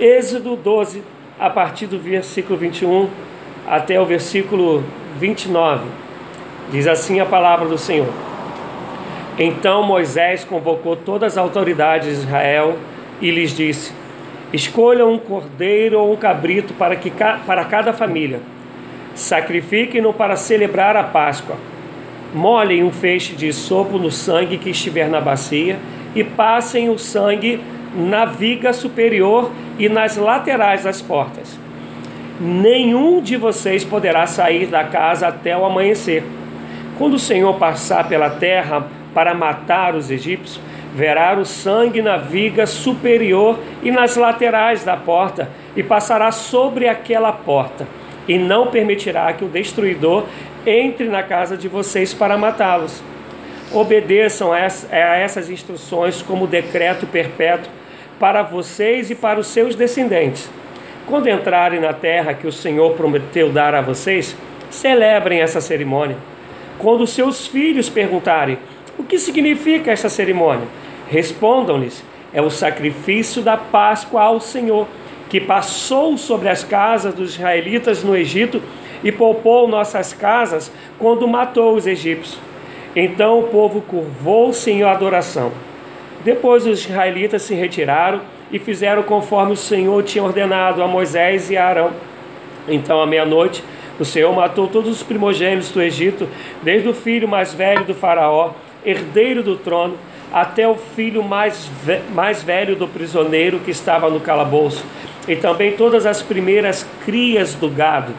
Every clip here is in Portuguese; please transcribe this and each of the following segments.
Êxodo 12, a partir do versículo 21 até o versículo 29. Diz assim a palavra do Senhor. Então Moisés convocou todas as autoridades de Israel e lhes disse: Escolham um cordeiro ou um cabrito para, que, para cada família. Sacrifiquem-no para celebrar a Páscoa. Molhem um feixe de sopo no sangue que estiver na bacia e passem o sangue na viga superior e nas laterais das portas. Nenhum de vocês poderá sair da casa até o amanhecer. Quando o Senhor passar pela terra para matar os egípcios, verá o sangue na viga superior e nas laterais da porta, e passará sobre aquela porta, e não permitirá que o destruidor entre na casa de vocês para matá-los. Obedeçam a essas instruções como decreto perpétuo para vocês e para os seus descendentes. Quando entrarem na terra que o Senhor prometeu dar a vocês, celebrem essa cerimônia. Quando seus filhos perguntarem o que significa essa cerimônia, respondam-lhes: é o sacrifício da Páscoa ao Senhor, que passou sobre as casas dos israelitas no Egito e poupou nossas casas quando matou os egípcios. Então o povo curvou-se em adoração. Depois os israelitas se retiraram e fizeram conforme o Senhor tinha ordenado a Moisés e a Arão. Então, à meia-noite, o Senhor matou todos os primogênitos do Egito, desde o filho mais velho do Faraó, herdeiro do trono, até o filho mais, ve mais velho do prisioneiro que estava no calabouço, e também todas as primeiras crias do gado.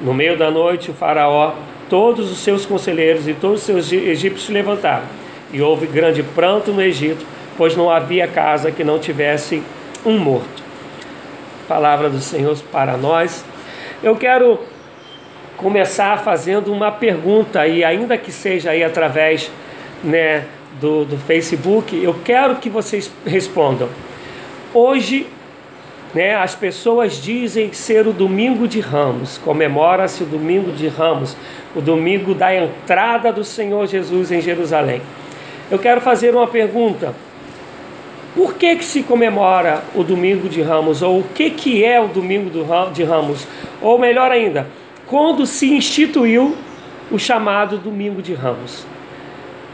No meio da noite, o Faraó, todos os seus conselheiros e todos os seus egípcios se levantaram, e houve grande pranto no Egito pois não havia casa que não tivesse um morto. Palavra do Senhor para nós. Eu quero começar fazendo uma pergunta e ainda que seja aí através né, do, do Facebook, eu quero que vocês respondam. Hoje, né, as pessoas dizem ser o domingo de Ramos, comemora-se o domingo de Ramos, o domingo da entrada do Senhor Jesus em Jerusalém. Eu quero fazer uma pergunta. Por que, que se comemora o Domingo de Ramos? Ou o que, que é o Domingo de Ramos? Ou melhor ainda, quando se instituiu o chamado Domingo de Ramos?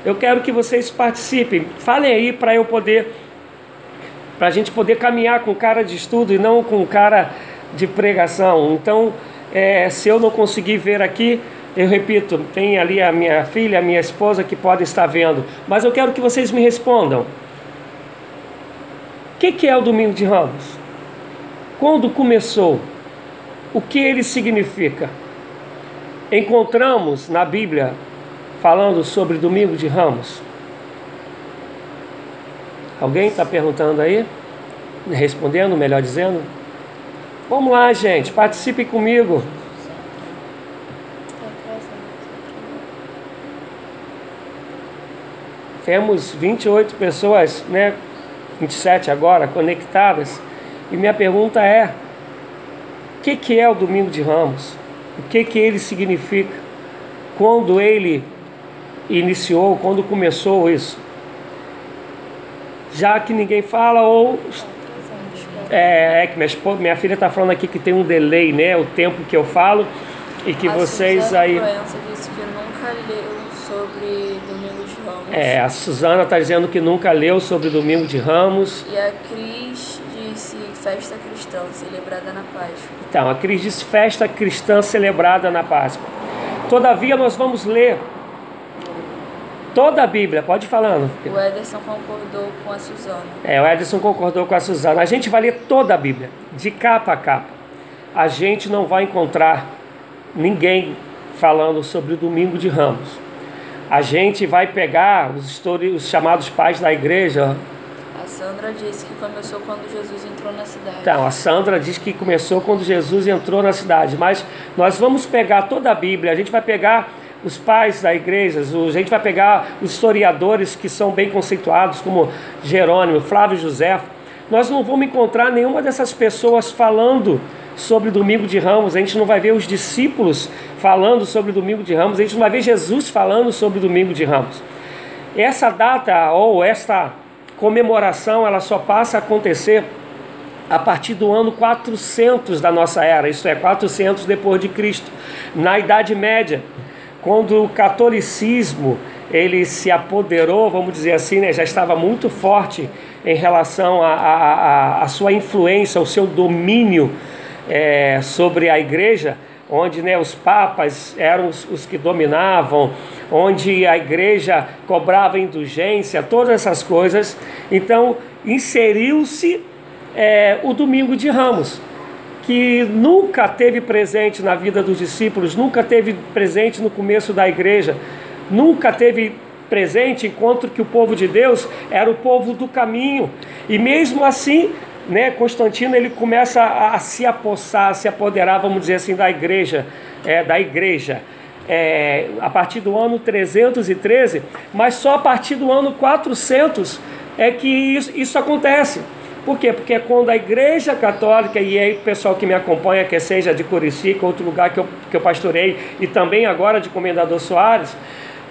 Eu quero que vocês participem. Falem aí para eu poder, para a gente poder caminhar com cara de estudo e não com cara de pregação. Então, é, se eu não conseguir ver aqui, eu repito, tem ali a minha filha, a minha esposa que pode estar vendo. Mas eu quero que vocês me respondam. O que, que é o Domingo de Ramos? Quando começou? O que ele significa? Encontramos na Bíblia falando sobre Domingo de Ramos? Alguém está perguntando aí? Respondendo, melhor dizendo? Vamos lá, gente, participe comigo. Temos 28 pessoas né, 27 agora, conectadas. E minha pergunta é: o que, que é o Domingo de Ramos? O que, que ele significa? Quando ele iniciou, quando começou isso? Já que ninguém fala, ou. É, é que minha, minha filha está falando aqui que tem um delay, né? O tempo que eu falo e que a vocês aí. Disse que nunca leu sobre. É, a Suzana está dizendo que nunca leu sobre Domingo de Ramos. E a Cris disse festa cristã celebrada na Páscoa. Então, a Cris diz festa cristã celebrada na Páscoa. Todavia, nós vamos ler toda a Bíblia. Pode ir falando. O Ederson concordou com a Suzana. É, o Edson concordou com a Suzana. A gente vai ler toda a Bíblia, de capa a capa. A gente não vai encontrar ninguém falando sobre o Domingo de Ramos. A gente vai pegar os, histori- os chamados pais da igreja. A Sandra disse que começou quando Jesus entrou na cidade. Então, a Sandra diz que começou quando Jesus entrou na cidade, mas nós vamos pegar toda a Bíblia, a gente vai pegar os pais da igreja, a gente vai pegar os historiadores que são bem conceituados, como Jerônimo, Flávio José. Nós não vamos encontrar nenhuma dessas pessoas falando sobre Domingo de Ramos, a gente não vai ver os discípulos falando sobre Domingo de Ramos, a gente não vai ver Jesus falando sobre Domingo de Ramos. Essa data ou esta comemoração, ela só passa a acontecer a partir do ano 400 da nossa era, isto é, 400 depois de Cristo, na Idade Média, quando o catolicismo ele se apoderou, vamos dizer assim, né, já estava muito forte em relação à sua influência, ao seu domínio é, sobre a igreja, onde né, os papas eram os, os, que dominavam, onde a igreja cobrava indulgência, todas essas coisas. Então, inseriu-se é, o domingo de Ramos, que nunca teve presente na vida dos discípulos, nunca teve presente no começo da igreja, nunca teve presente enquanto que o povo de Deus era o povo do caminho. E mesmo assim, né, Constantino ele começa a, a, se apossar, a se apoderar, vamos dizer assim, da igreja, é, da igreja. É, a partir do ano 313, mas só a partir do ano 400 é que isso, isso acontece. Por quê? Porque é quando a igreja católica, e aí o pessoal que me acompanha, que seja de Curicica, outro lugar que eu, que eu pastorei, e também agora de Comendador Soares,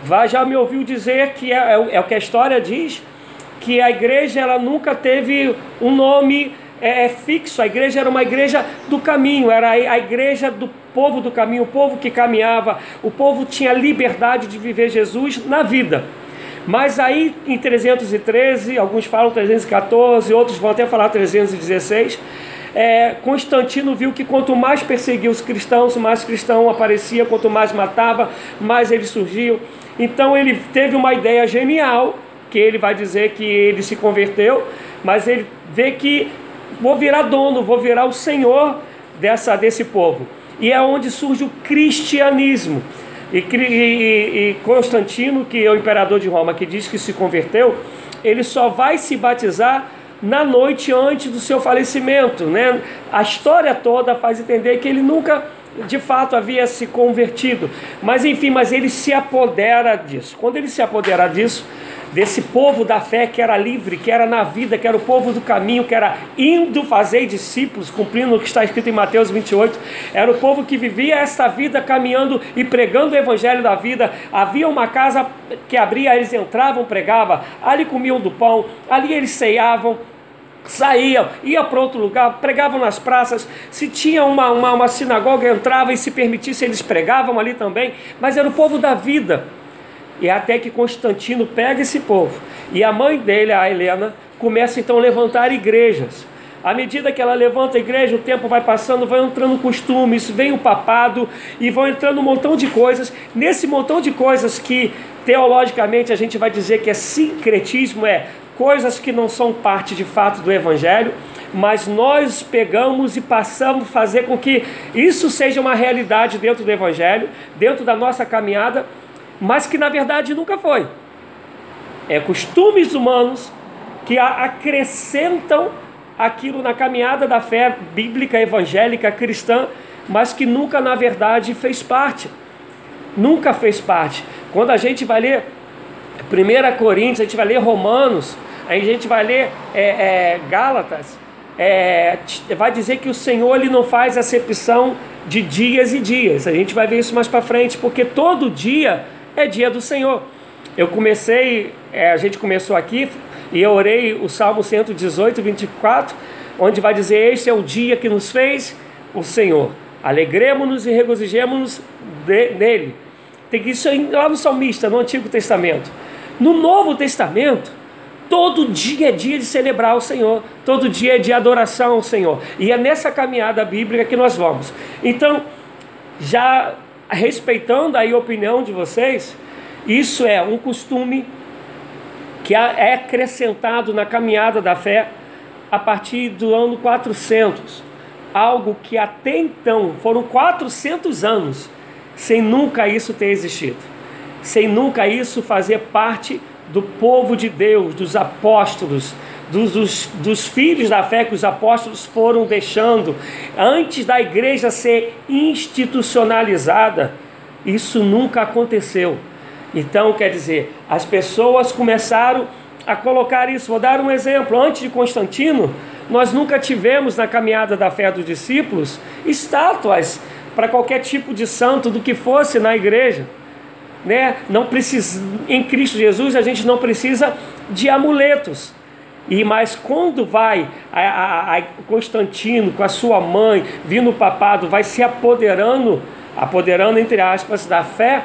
vai, já me ouviu dizer que é, é, é o que a história diz, que a igreja ela nunca teve um nome é, é, fixo, a igreja era uma igreja do caminho, era a igreja do povo do caminho, o povo que caminhava, o povo tinha liberdade de viver Jesus na vida. Mas aí em 313, alguns falam 314, outros vão até falar 316. É, Constantino viu que quanto mais perseguia os cristãos, mais cristão aparecia, quanto mais matava, mais eles surgiam. Então ele teve uma ideia genial que ele vai dizer que ele se converteu, mas ele vê que vou virar dono, vou virar o senhor dessa, desse povo. E é onde surge o cristianismo. E, e, e Constantino, que é o imperador de Roma, que diz que se converteu, ele só vai se batizar na noite antes do seu falecimento. Né? A história toda faz entender que ele nunca de fato havia se convertido. Mas enfim, mas ele se apodera disso. Quando ele se apodera disso, desse povo da fé que era livre, que era na vida, que era o povo do caminho, que era indo fazer discípulos, cumprindo o que está escrito em Mateus 28, era o povo que vivia esta vida caminhando e pregando o evangelho da vida. Havia uma casa que abria, eles entravam, pregavam, ali comiam do pão, ali eles ceiavam, saíam, ia para outro lugar, pregavam nas praças. Se tinha uma, uma, uma sinagoga, entrava e se permitisse, eles pregavam ali também. Mas era o povo da vida. E até que Constantino pega esse povo. E a mãe dele, a Helena, começa então a levantar igrejas. À medida que ela levanta a igreja, o tempo vai passando, vai entrando costumes, vem o papado e vão entrando um montão de coisas. Nesse montão de coisas que teologicamente a gente vai dizer que é sincretismo, é coisas que não são parte de fato do evangelho, mas nós pegamos e passamos a fazer com que isso seja uma realidade dentro do evangelho, dentro da nossa caminhada mas que na verdade nunca foi. É costumes humanos que acrescentam aquilo na caminhada da fé bíblica, evangélica, cristã, mas que nunca na verdade fez parte. Nunca fez parte. Quando a gente vai ler 1 Coríntios, a gente vai ler Romanos, a gente vai ler é, é, Gálatas, é, vai dizer que o Senhor ele não faz acepção de dias e dias. A gente vai ver isso mais para frente, porque todo dia é dia do Senhor. Eu comecei, é, a gente começou aqui e eu orei o Salmo 118, 24, onde vai dizer: Este é o dia que nos fez o Senhor. Alegremos-nos e regozijemos-nos nele. Tem isso lá no Salmista, no Antigo Testamento. No Novo Testamento, todo dia é dia de celebrar o Senhor, todo dia é de adoração ao Senhor. E é nessa caminhada bíblica que nós vamos. Então, já respeitando aí a opinião de vocês, isso é um costume que é acrescentado na caminhada da fé a partir do ano 400. Algo que até então foram 400 anos sem nunca isso ter existido, sem nunca isso fazer parte do povo de Deus, dos apóstolos, dos, dos, dos, filhos da fé que os apóstolos foram deixando, antes da igreja ser institucionalizada, isso nunca aconteceu. Então, quer dizer, as pessoas começaram a colocar isso. Vou dar um exemplo. Antes de Constantino, nós nunca tivemos na caminhada da fé dos discípulos estátuas para qualquer tipo de santo do que fosse na igreja. Né? Não precisa, em Cristo Jesus a gente não precisa de amuletos. E mas quando vai a, a, a Constantino com a sua mãe, vindo o papado, vai se apoderando, apoderando entre aspas da fé,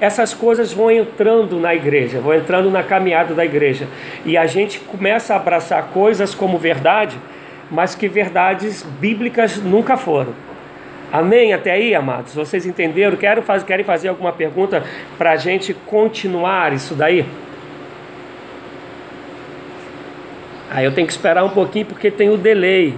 essas coisas vão entrando na igreja, vão entrando na caminhada da igreja. E a gente começa a abraçar coisas como verdade, mas que verdades bíblicas nunca foram. Amém? Até aí, amados? Vocês entenderam? Quero querem fazer alguma pergunta para a gente continuar isso daí? Aí eu tenho que esperar um pouquinho porque tem o delay.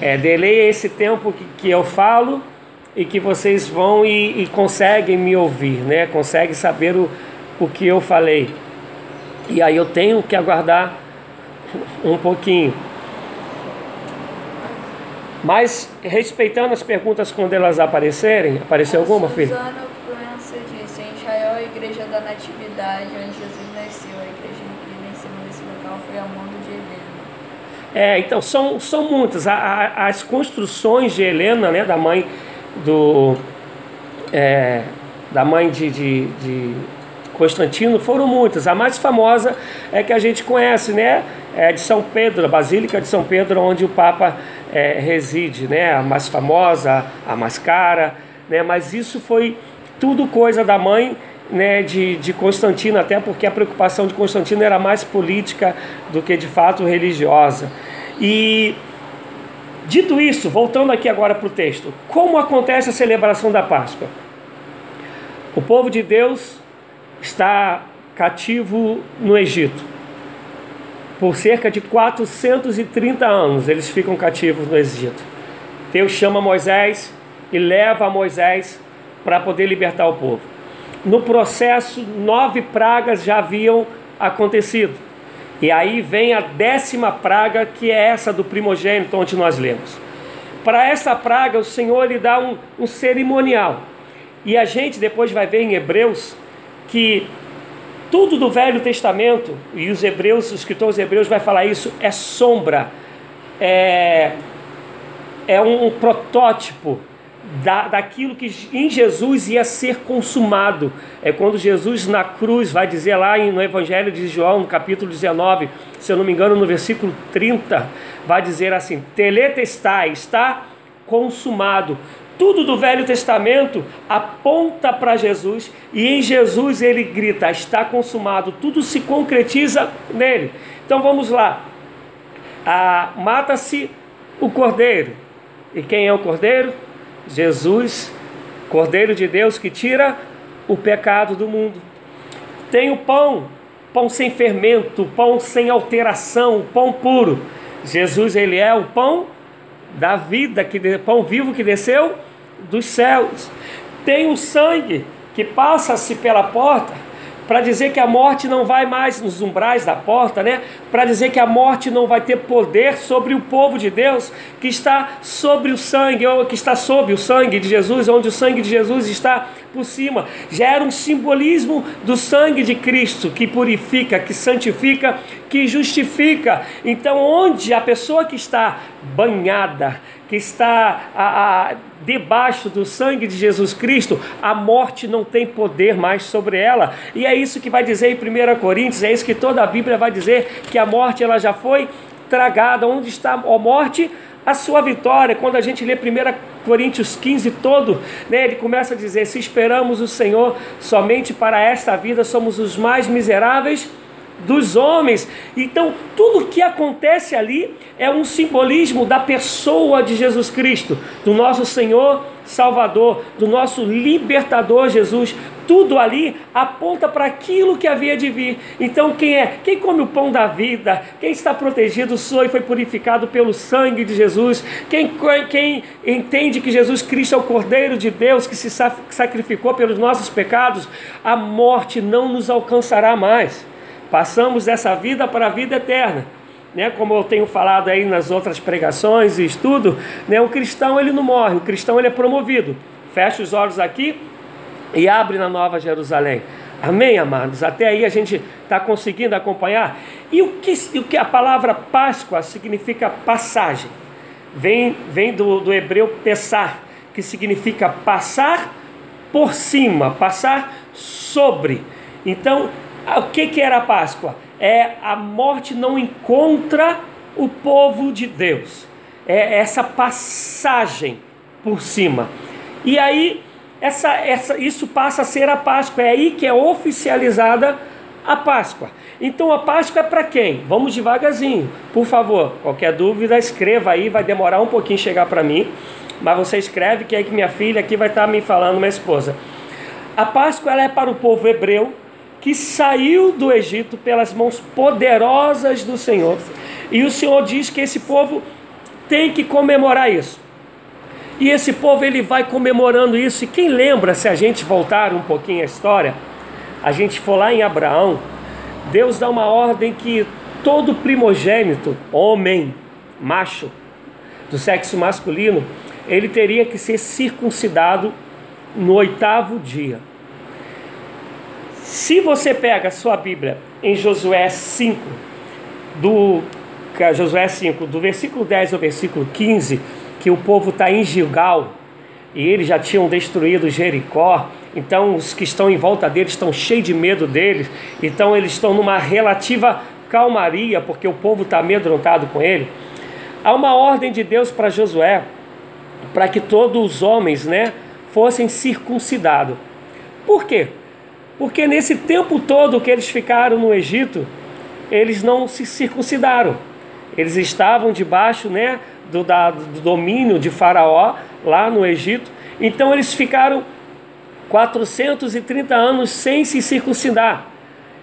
É, delay é esse tempo que, que eu falo e que vocês vão e, e conseguem me ouvir, né? Conseguem saber o, o que eu falei. E aí eu tenho que aguardar um pouquinho. Mas respeitando as perguntas quando elas aparecerem, apareceu alguma, filha? Suzana Proença disse, em Israel a igreja da natividade, onde Jesus nasceu, a igreja que nasceu nesse local foi a Mundo de Helena. É, então, são, são muitas. A, a, as construções de Helena, né, da mãe do. É, da mãe de, de, de, Constantino, foram muitas. A mais famosa é que a gente conhece, né? É de São Pedro, a Basílica de São Pedro, onde o Papa é, reside, né? A mais famosa, a mais cara, né? Mas isso foi tudo coisa da mãe né, de, de Constantino, até porque a preocupação de Constantino era mais política do que de fato religiosa. E dito isso, voltando aqui agora para o texto, como acontece a celebração da Páscoa? O povo de Deus está cativo no Egito. Por cerca de 430 anos eles ficam cativos no Egito. Deus chama Moisés e leva Moisés para poder libertar o povo no processo, nove pragas já haviam acontecido. E aí vem a décima praga, que é essa do primogênito, onde nós lemos. Para essa praga, o Senhor lhe dá um, um cerimonial. E a gente depois vai ver em Hebreus que tudo do Velho Testamento, e os hebreus, os escritores hebreus vai falar isso, é sombra, é, é um protótipo da, daquilo que em Jesus ia ser consumado. É quando Jesus na cruz vai dizer lá no Evangelho de João, no capítulo 19, se eu não me engano, no versículo 30, vai dizer assim: Teletestai, está consumado. Tudo do Velho Testamento aponta para Jesus e em Jesus ele grita: está consumado. Tudo se concretiza nele. Então vamos lá. Ah, Mata-se o cordeiro. E quem é o cordeiro? Jesus, Cordeiro de Deus que tira o pecado do mundo. Tem o pão, pão sem fermento, pão sem alteração, pão puro. Jesus, ele é o pão da vida, que pão vivo que desceu dos céus. Tem o sangue que passa-se pela porta para dizer que a morte não vai mais nos umbrais da porta, né? Para dizer que a morte não vai ter poder sobre o povo de Deus que está sobre o sangue, ou que está sob o sangue de Jesus, onde o sangue de Jesus está por cima. Gera um simbolismo do sangue de Cristo que purifica, que santifica, que justifica. Então, onde a pessoa que está banhada, que está a, a, debaixo do sangue de Jesus Cristo, a morte não tem poder mais sobre ela. E é isso que vai dizer em 1 Coríntios, é isso que toda a Bíblia vai dizer, que a morte ela já foi tragada. Onde está a morte? A sua vitória. Quando a gente lê 1 Coríntios 15 todo, né, ele começa a dizer: se esperamos o Senhor somente para esta vida, somos os mais miseráveis dos homens. Então, tudo que acontece ali é um simbolismo da pessoa de Jesus Cristo, do nosso Senhor Salvador, do nosso libertador Jesus. Tudo ali aponta para aquilo que havia de vir. Então, quem é? Quem come o pão da vida? Quem está protegido, sou e foi purificado pelo sangue de Jesus? Quem, quem entende que Jesus Cristo é o Cordeiro de Deus que se sacrificou pelos nossos pecados? A morte não nos alcançará mais. Passamos dessa vida para a vida eterna. Né? Como eu tenho falado aí nas outras pregações e estudo, né? o cristão ele não morre, o cristão ele é promovido. Fecha os olhos aqui e abre na Nova Jerusalém. Amém, amados? Até aí a gente está conseguindo acompanhar. E o que, o que a palavra Páscoa significa passagem? Vem, vem do, do hebreu pesar, que significa passar por cima, passar sobre. Então, o que, que era a Páscoa? É a morte não encontra o povo de Deus. É essa passagem por cima. E aí, essa, essa, isso passa a ser a Páscoa. É aí que é oficializada a Páscoa. Então a Páscoa é para quem? Vamos devagarzinho, por favor. Qualquer dúvida, escreva aí, vai demorar um pouquinho chegar para mim, mas você escreve que é que minha filha aqui vai estar tá me falando, minha esposa. A Páscoa ela é para o povo hebreu que saiu do Egito pelas mãos poderosas do Senhor. E o Senhor diz que esse povo tem que comemorar isso. E esse povo ele vai comemorando isso. E quem lembra, se a gente voltar um pouquinho a história, a gente for lá em Abraão, Deus dá uma ordem que todo primogênito, homem, macho, do sexo masculino, ele teria que ser circuncidado no oitavo dia. Se você pega a sua Bíblia em Josué 5, do Josué 5, do versículo 10 ao versículo 15, que o povo está em Gilgal e eles já tinham destruído Jericó, então os que estão em volta deles estão cheios de medo deles, então eles estão numa relativa calmaria, porque o povo está amedrontado com ele. Há uma ordem de Deus para Josué, para que todos os homens né, fossem circuncidados. Por quê? Porque nesse tempo todo que eles ficaram no Egito, eles não se circuncidaram. Eles estavam debaixo né, do, da, do domínio de Faraó lá no Egito. Então eles ficaram 430 anos sem se circuncidar.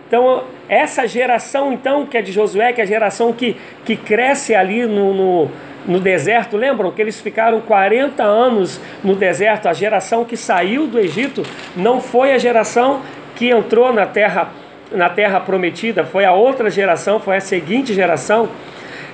Então, essa geração, então, que é de Josué, que é a geração que, que cresce ali no, no, no deserto, lembram que eles ficaram 40 anos no deserto? A geração que saiu do Egito não foi a geração que entrou na terra, na terra prometida, foi a outra geração, foi a seguinte geração.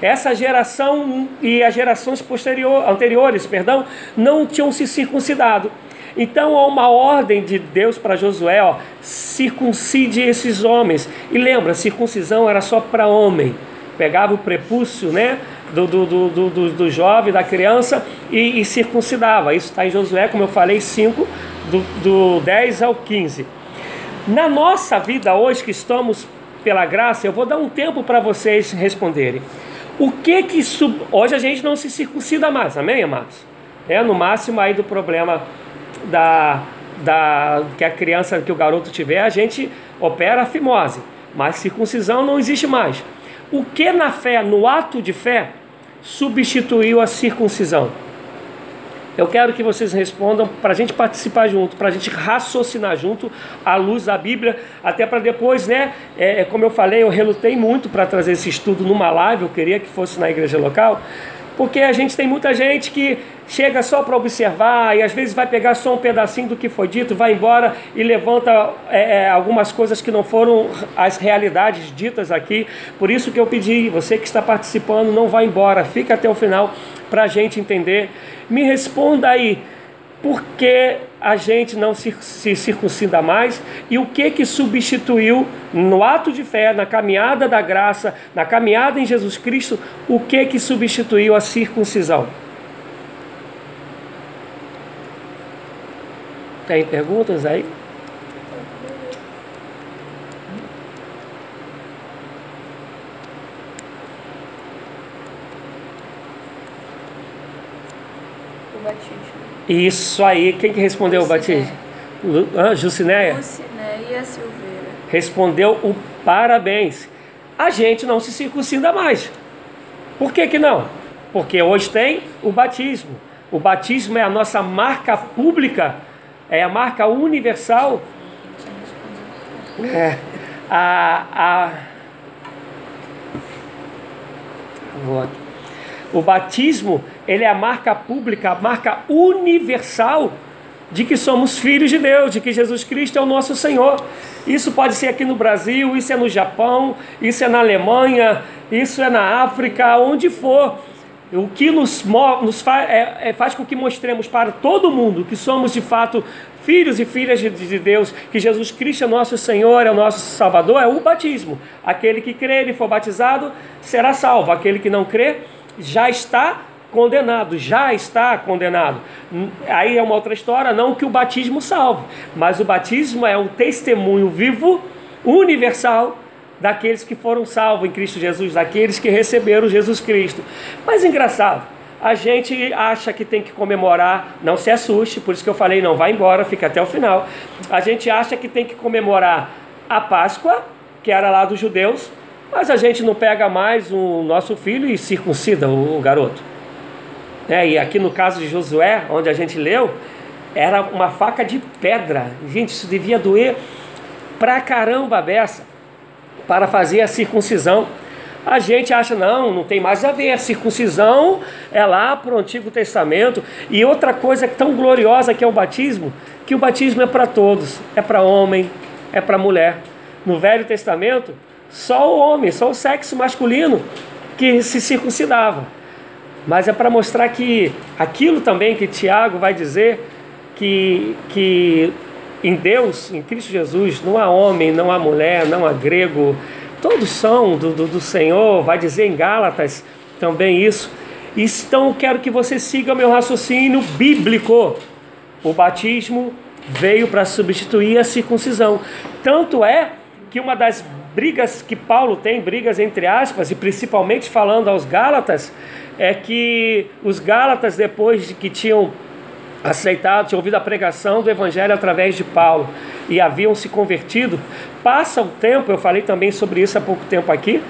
Essa geração e as gerações posterior, anteriores, perdão, não tinham se circuncidado. Então há uma ordem de Deus para Josué, ó, circuncide esses homens. E lembra, circuncisão era só para homem. Pegava o prepúcio, né, do, do, do, do, do jovem, da criança e, e circuncidava. Isso está em Josué, como eu falei, 5, do, do 10 ao 15. Na nossa vida hoje, que estamos pela graça, eu vou dar um tempo para vocês responderem. O que que sub... hoje a gente não se circuncida mais, amém, amados? É no máximo aí do problema da, da que a criança, que o garoto tiver, a gente opera a fimose, mas circuncisão não existe mais. O que na fé, no ato de fé, substituiu a circuncisão? Eu quero que vocês respondam para a gente participar junto, para a gente raciocinar junto à luz da Bíblia, até para depois, né? É, é, como eu falei, eu relutei muito para trazer esse estudo numa live, eu queria que fosse na igreja local, porque a gente tem muita gente que chega só para observar e às vezes vai pegar só um pedacinho do que foi dito, vai embora e levanta é, é, algumas coisas que não foram as realidades ditas aqui. Por isso que eu pedi, você que está participando, não vá embora, fica até o final para a gente entender. Me responda aí, por que a gente não se, se, circuncida mais e o que que substituiu no ato de fé, na caminhada da graça, na caminhada em Jesus Cristo, o que que substituiu a circuncisão? Tem perguntas aí? O batismo. Isso aí, quem que respondeu o batismo? Ah, Jucinéia? Jucinéia Silveira. Respondeu o parabéns. A gente não se circuncida mais. Por que que não? Porque hoje tem o batismo. O batismo é a nossa marca pública é a marca universal. É, a, a, o batismo ele é a marca pública, a marca universal de que somos filhos de Deus, de que Jesus Cristo é o nosso Senhor. Isso pode ser aqui no Brasil, isso é no Japão, isso é na Alemanha, isso é na África, onde for. O que nos, nos faz, é, é, faz com que mostremos para todo mundo que somos de fato filhos e filhas de, de Deus, que Jesus Cristo é nosso Senhor, é o nosso Salvador, é o batismo. Aquele que crer e for batizado será salvo, aquele que não crê já está condenado, já está condenado. Aí é uma outra história, não que o batismo salve, mas o batismo é um testemunho vivo, universal, daqueles que foram salvos em Cristo Jesus, daqueles que receberam Jesus Cristo. Mas engraçado, a gente acha que tem que comemorar, não se assuste, por isso que eu falei, não vai embora, fica até o final. A gente acha que tem que comemorar a Páscoa, que era lá dos judeus, mas a gente não pega mais o nosso filho e circuncida o, o garoto. É, e aqui no caso de Josué, onde a gente leu, era uma faca de pedra. Gente, isso devia doer pra caramba a beça para fazer a circuncisão. A gente acha, não, não tem mais a ver. A circuncisão é lá para o Antigo Testamento. E outra coisa tão gloriosa que é o batismo, que o batismo é para todos, é para homem, é para mulher. No Velho Testamento, só o homem, só o sexo masculino que se circuncidava. Mas é para mostrar que aquilo também que Tiago vai dizer que, que em Deus, em Cristo Jesus, não há homem, não há mulher, não há grego, todos são do, do, do Senhor, vai dizer em Gálatas também isso. Então quero que você siga o meu raciocínio bíblico. O batismo veio para substituir a circuncisão. Tanto é que uma das brigas que Paulo tem, brigas entre aspas, e principalmente falando aos Gálatas, é que os Gálatas, depois de que tinham aceitado, tinham ouvido a pregação do Evangelho através de Paulo e haviam se convertido, passa o tempo, eu falei também sobre isso há pouco tempo aqui,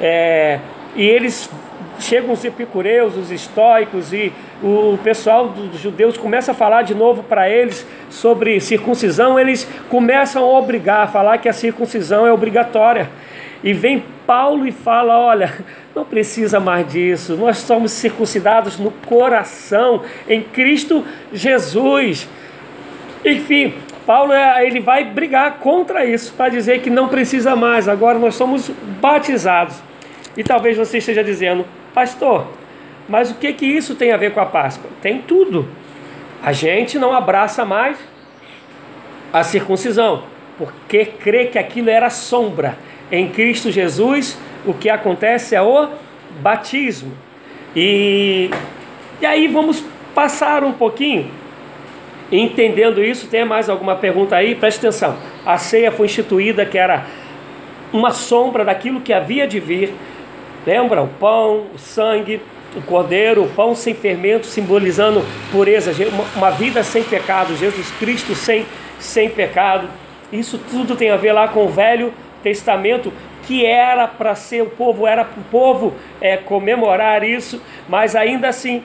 é, e eles chegam os epicureus, os estoicos e o pessoal dos judeus começa a falar de novo para eles sobre circuncisão, eles começam a obrigar a falar que a circuncisão é obrigatória. E vem Paulo e fala: olha, não precisa mais disso, nós somos circuncidados no coração, em Cristo Jesus. Enfim, Paulo é, ele vai brigar contra isso, para dizer que não precisa mais, agora nós somos batizados. E talvez você esteja dizendo, pastor, mas o que, que isso tem a ver com a Páscoa? Tem tudo. A gente não abraça mais a circuncisão, porque crê que aquilo era sombra em Cristo Jesus, o que acontece é o batismo. E, e aí vamos passar um pouquinho entendendo isso. Tem mais alguma pergunta aí? Preste atenção. A ceia foi instituída que era uma sombra daquilo que havia de vir. Lembra? O pão, o sangue, o cordeiro, o pão sem fermento, simbolizando pureza, uma vida sem pecado, Jesus Cristo sem, sem pecado. Isso tudo tem a ver lá com o velho Testamento que era para ser o povo, era para o povo é, comemorar isso, mas ainda assim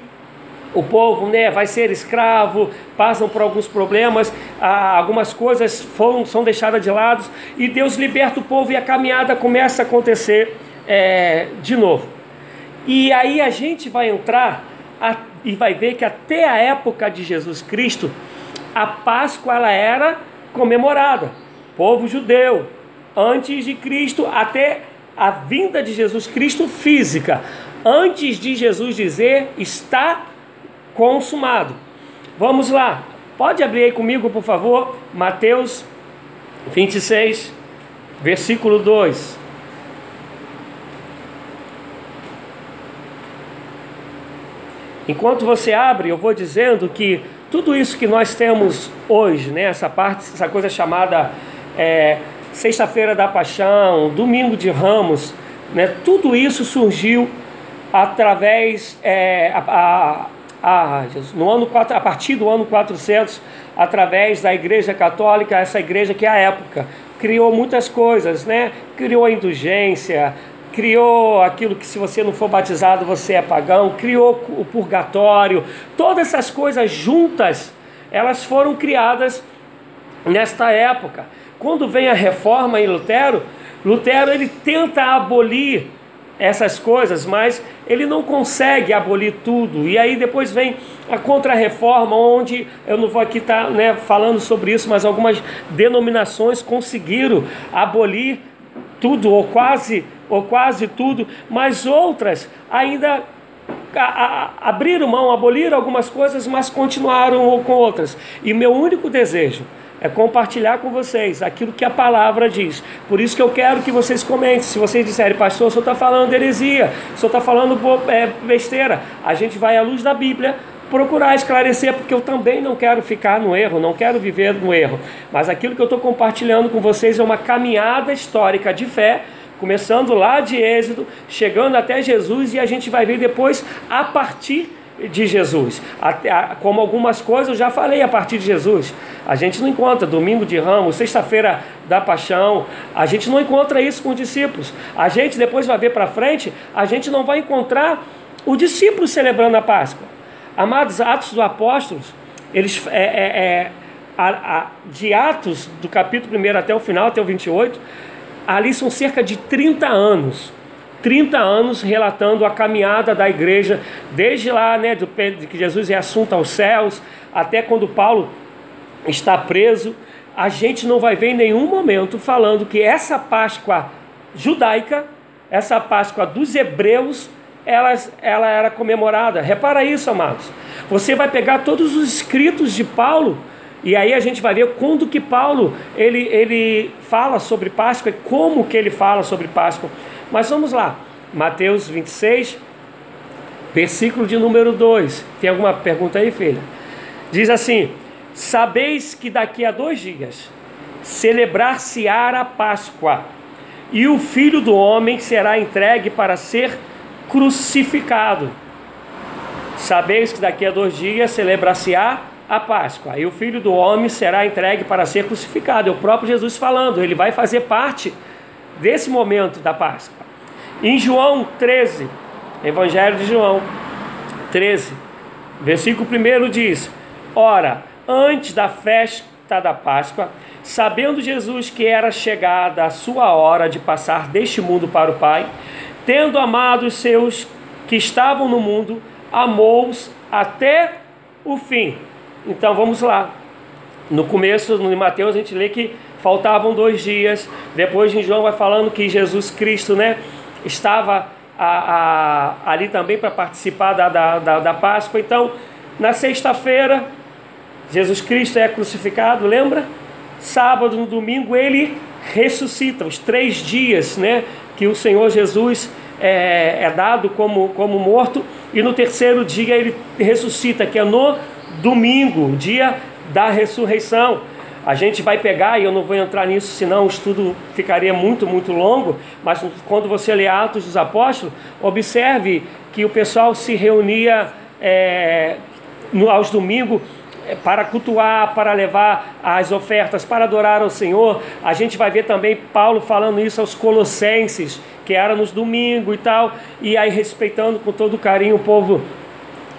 o povo né, vai ser escravo, passam por alguns problemas, algumas coisas foram, são deixadas de lado e Deus liberta o povo e a caminhada começa a acontecer é, de novo. E aí a gente vai entrar a, e vai ver que até a época de Jesus Cristo, a Páscoa ela era comemorada. Povo judeu, antes de Cristo até a vinda de Jesus Cristo física, antes de Jesus dizer está consumado. Vamos lá, pode abrir aí comigo, por favor, Mateus 26, versículo 2. Enquanto você abre, eu vou dizendo que tudo isso que nós temos hoje, né, essa parte, essa coisa chamada é, Sexta-feira da Paixão, Domingo de Ramos, né, tudo isso surgiu através, é, a, a, a, no ano, a partir do ano 400, através da Igreja Católica, essa igreja que é a época criou muitas coisas, né? Criou a indulgência, criou aquilo que se você não for batizado você é pagão, criou o purgatório, todas essas coisas juntas, elas foram criadas nesta época. Quando vem a reforma em Lutero, Lutero ele tenta abolir essas coisas, mas ele não consegue abolir tudo. E aí depois vem a contra-reforma, onde eu não vou aqui estar tá, né, falando sobre isso, mas algumas denominações conseguiram abolir tudo ou quase ou quase tudo, mas outras ainda a, a, abriram mão, aboliram algumas coisas, mas continuaram com outras. E meu único desejo é compartilhar com vocês aquilo que a palavra diz. Por isso que eu quero que vocês comentem. Se vocês disserem, pastor, o senhor está falando heresia, o senhor está falando é, besteira, a gente vai à luz da Bíblia procurar esclarecer, porque eu também não quero ficar no erro, não quero viver no erro. Mas aquilo que eu estou compartilhando com vocês é uma caminhada histórica de fé, começando lá de Êxodo, chegando até Jesus, e a gente vai ver depois a partir de Jesus. Até, como algumas coisas eu já falei a partir de Jesus. A gente não encontra domingo de ramos, sexta-feira da paixão, a gente não encontra isso com os discípulos. A gente depois vai ver para frente, a gente não vai encontrar o discípulo celebrando a Páscoa. Amados, Atos dos Apóstolos, eles é, é, é a, a, de Atos, do capítulo 1 até o final, até o 28, ali são cerca de 30 anos 30 anos relatando a caminhada da igreja, desde lá, né, do, de que Jesus é assunto aos céus, até quando Paulo está preso. A gente não vai ver em nenhum momento falando que essa Páscoa judaica, essa Páscoa dos hebreus, ela, ela era comemorada. Repara isso, amados. Você vai pegar todos os escritos de Paulo e aí a gente vai ver quando que Paulo ele, ele fala sobre Páscoa e como que ele fala sobre Páscoa. Mas vamos lá, Mateus 26, versículo de número 2. Tem alguma pergunta aí, filha? Diz assim: Sabeis que daqui a dois dias celebrar-se-á a Páscoa, e o filho do homem será entregue para ser crucificado. Sabeis que daqui a dois dias celebrar-se-á a Páscoa, e o filho do homem será entregue para ser crucificado. É o próprio Jesus falando, ele vai fazer parte desse momento da Páscoa. Em João 13, Evangelho de João 13, versículo 1 diz: Ora, antes da festa da Páscoa, sabendo Jesus que era chegada a sua hora de passar deste mundo para o Pai, tendo amado os seus que estavam no mundo, amou-os até o fim. Então vamos lá. No começo, no Mateus, a gente lê que faltavam dois dias. Depois em João vai falando que Jesus Cristo, né, estava a, a, ali também para participar da, da, da, da Páscoa. Então, na sexta-feira, Jesus Cristo é crucificado, lembra? Sábado, no domingo, ele ressuscita. Os três dias, né, que o Senhor Jesus é, é dado como, como morto. E no terceiro dia ele ressuscita, que é no domingo, dia da ressurreição. A gente vai pegar, e eu não vou entrar nisso, senão o estudo ficaria muito, muito longo, mas quando você lê Atos dos Apóstolos, observe que o pessoal se reunia é, no, aos domingos é, para cultuar, para levar as ofertas, para adorar ao Senhor. A gente vai ver também Paulo falando isso aos Colossenses, que era nos domingos e tal, e aí respeitando com todo carinho o povo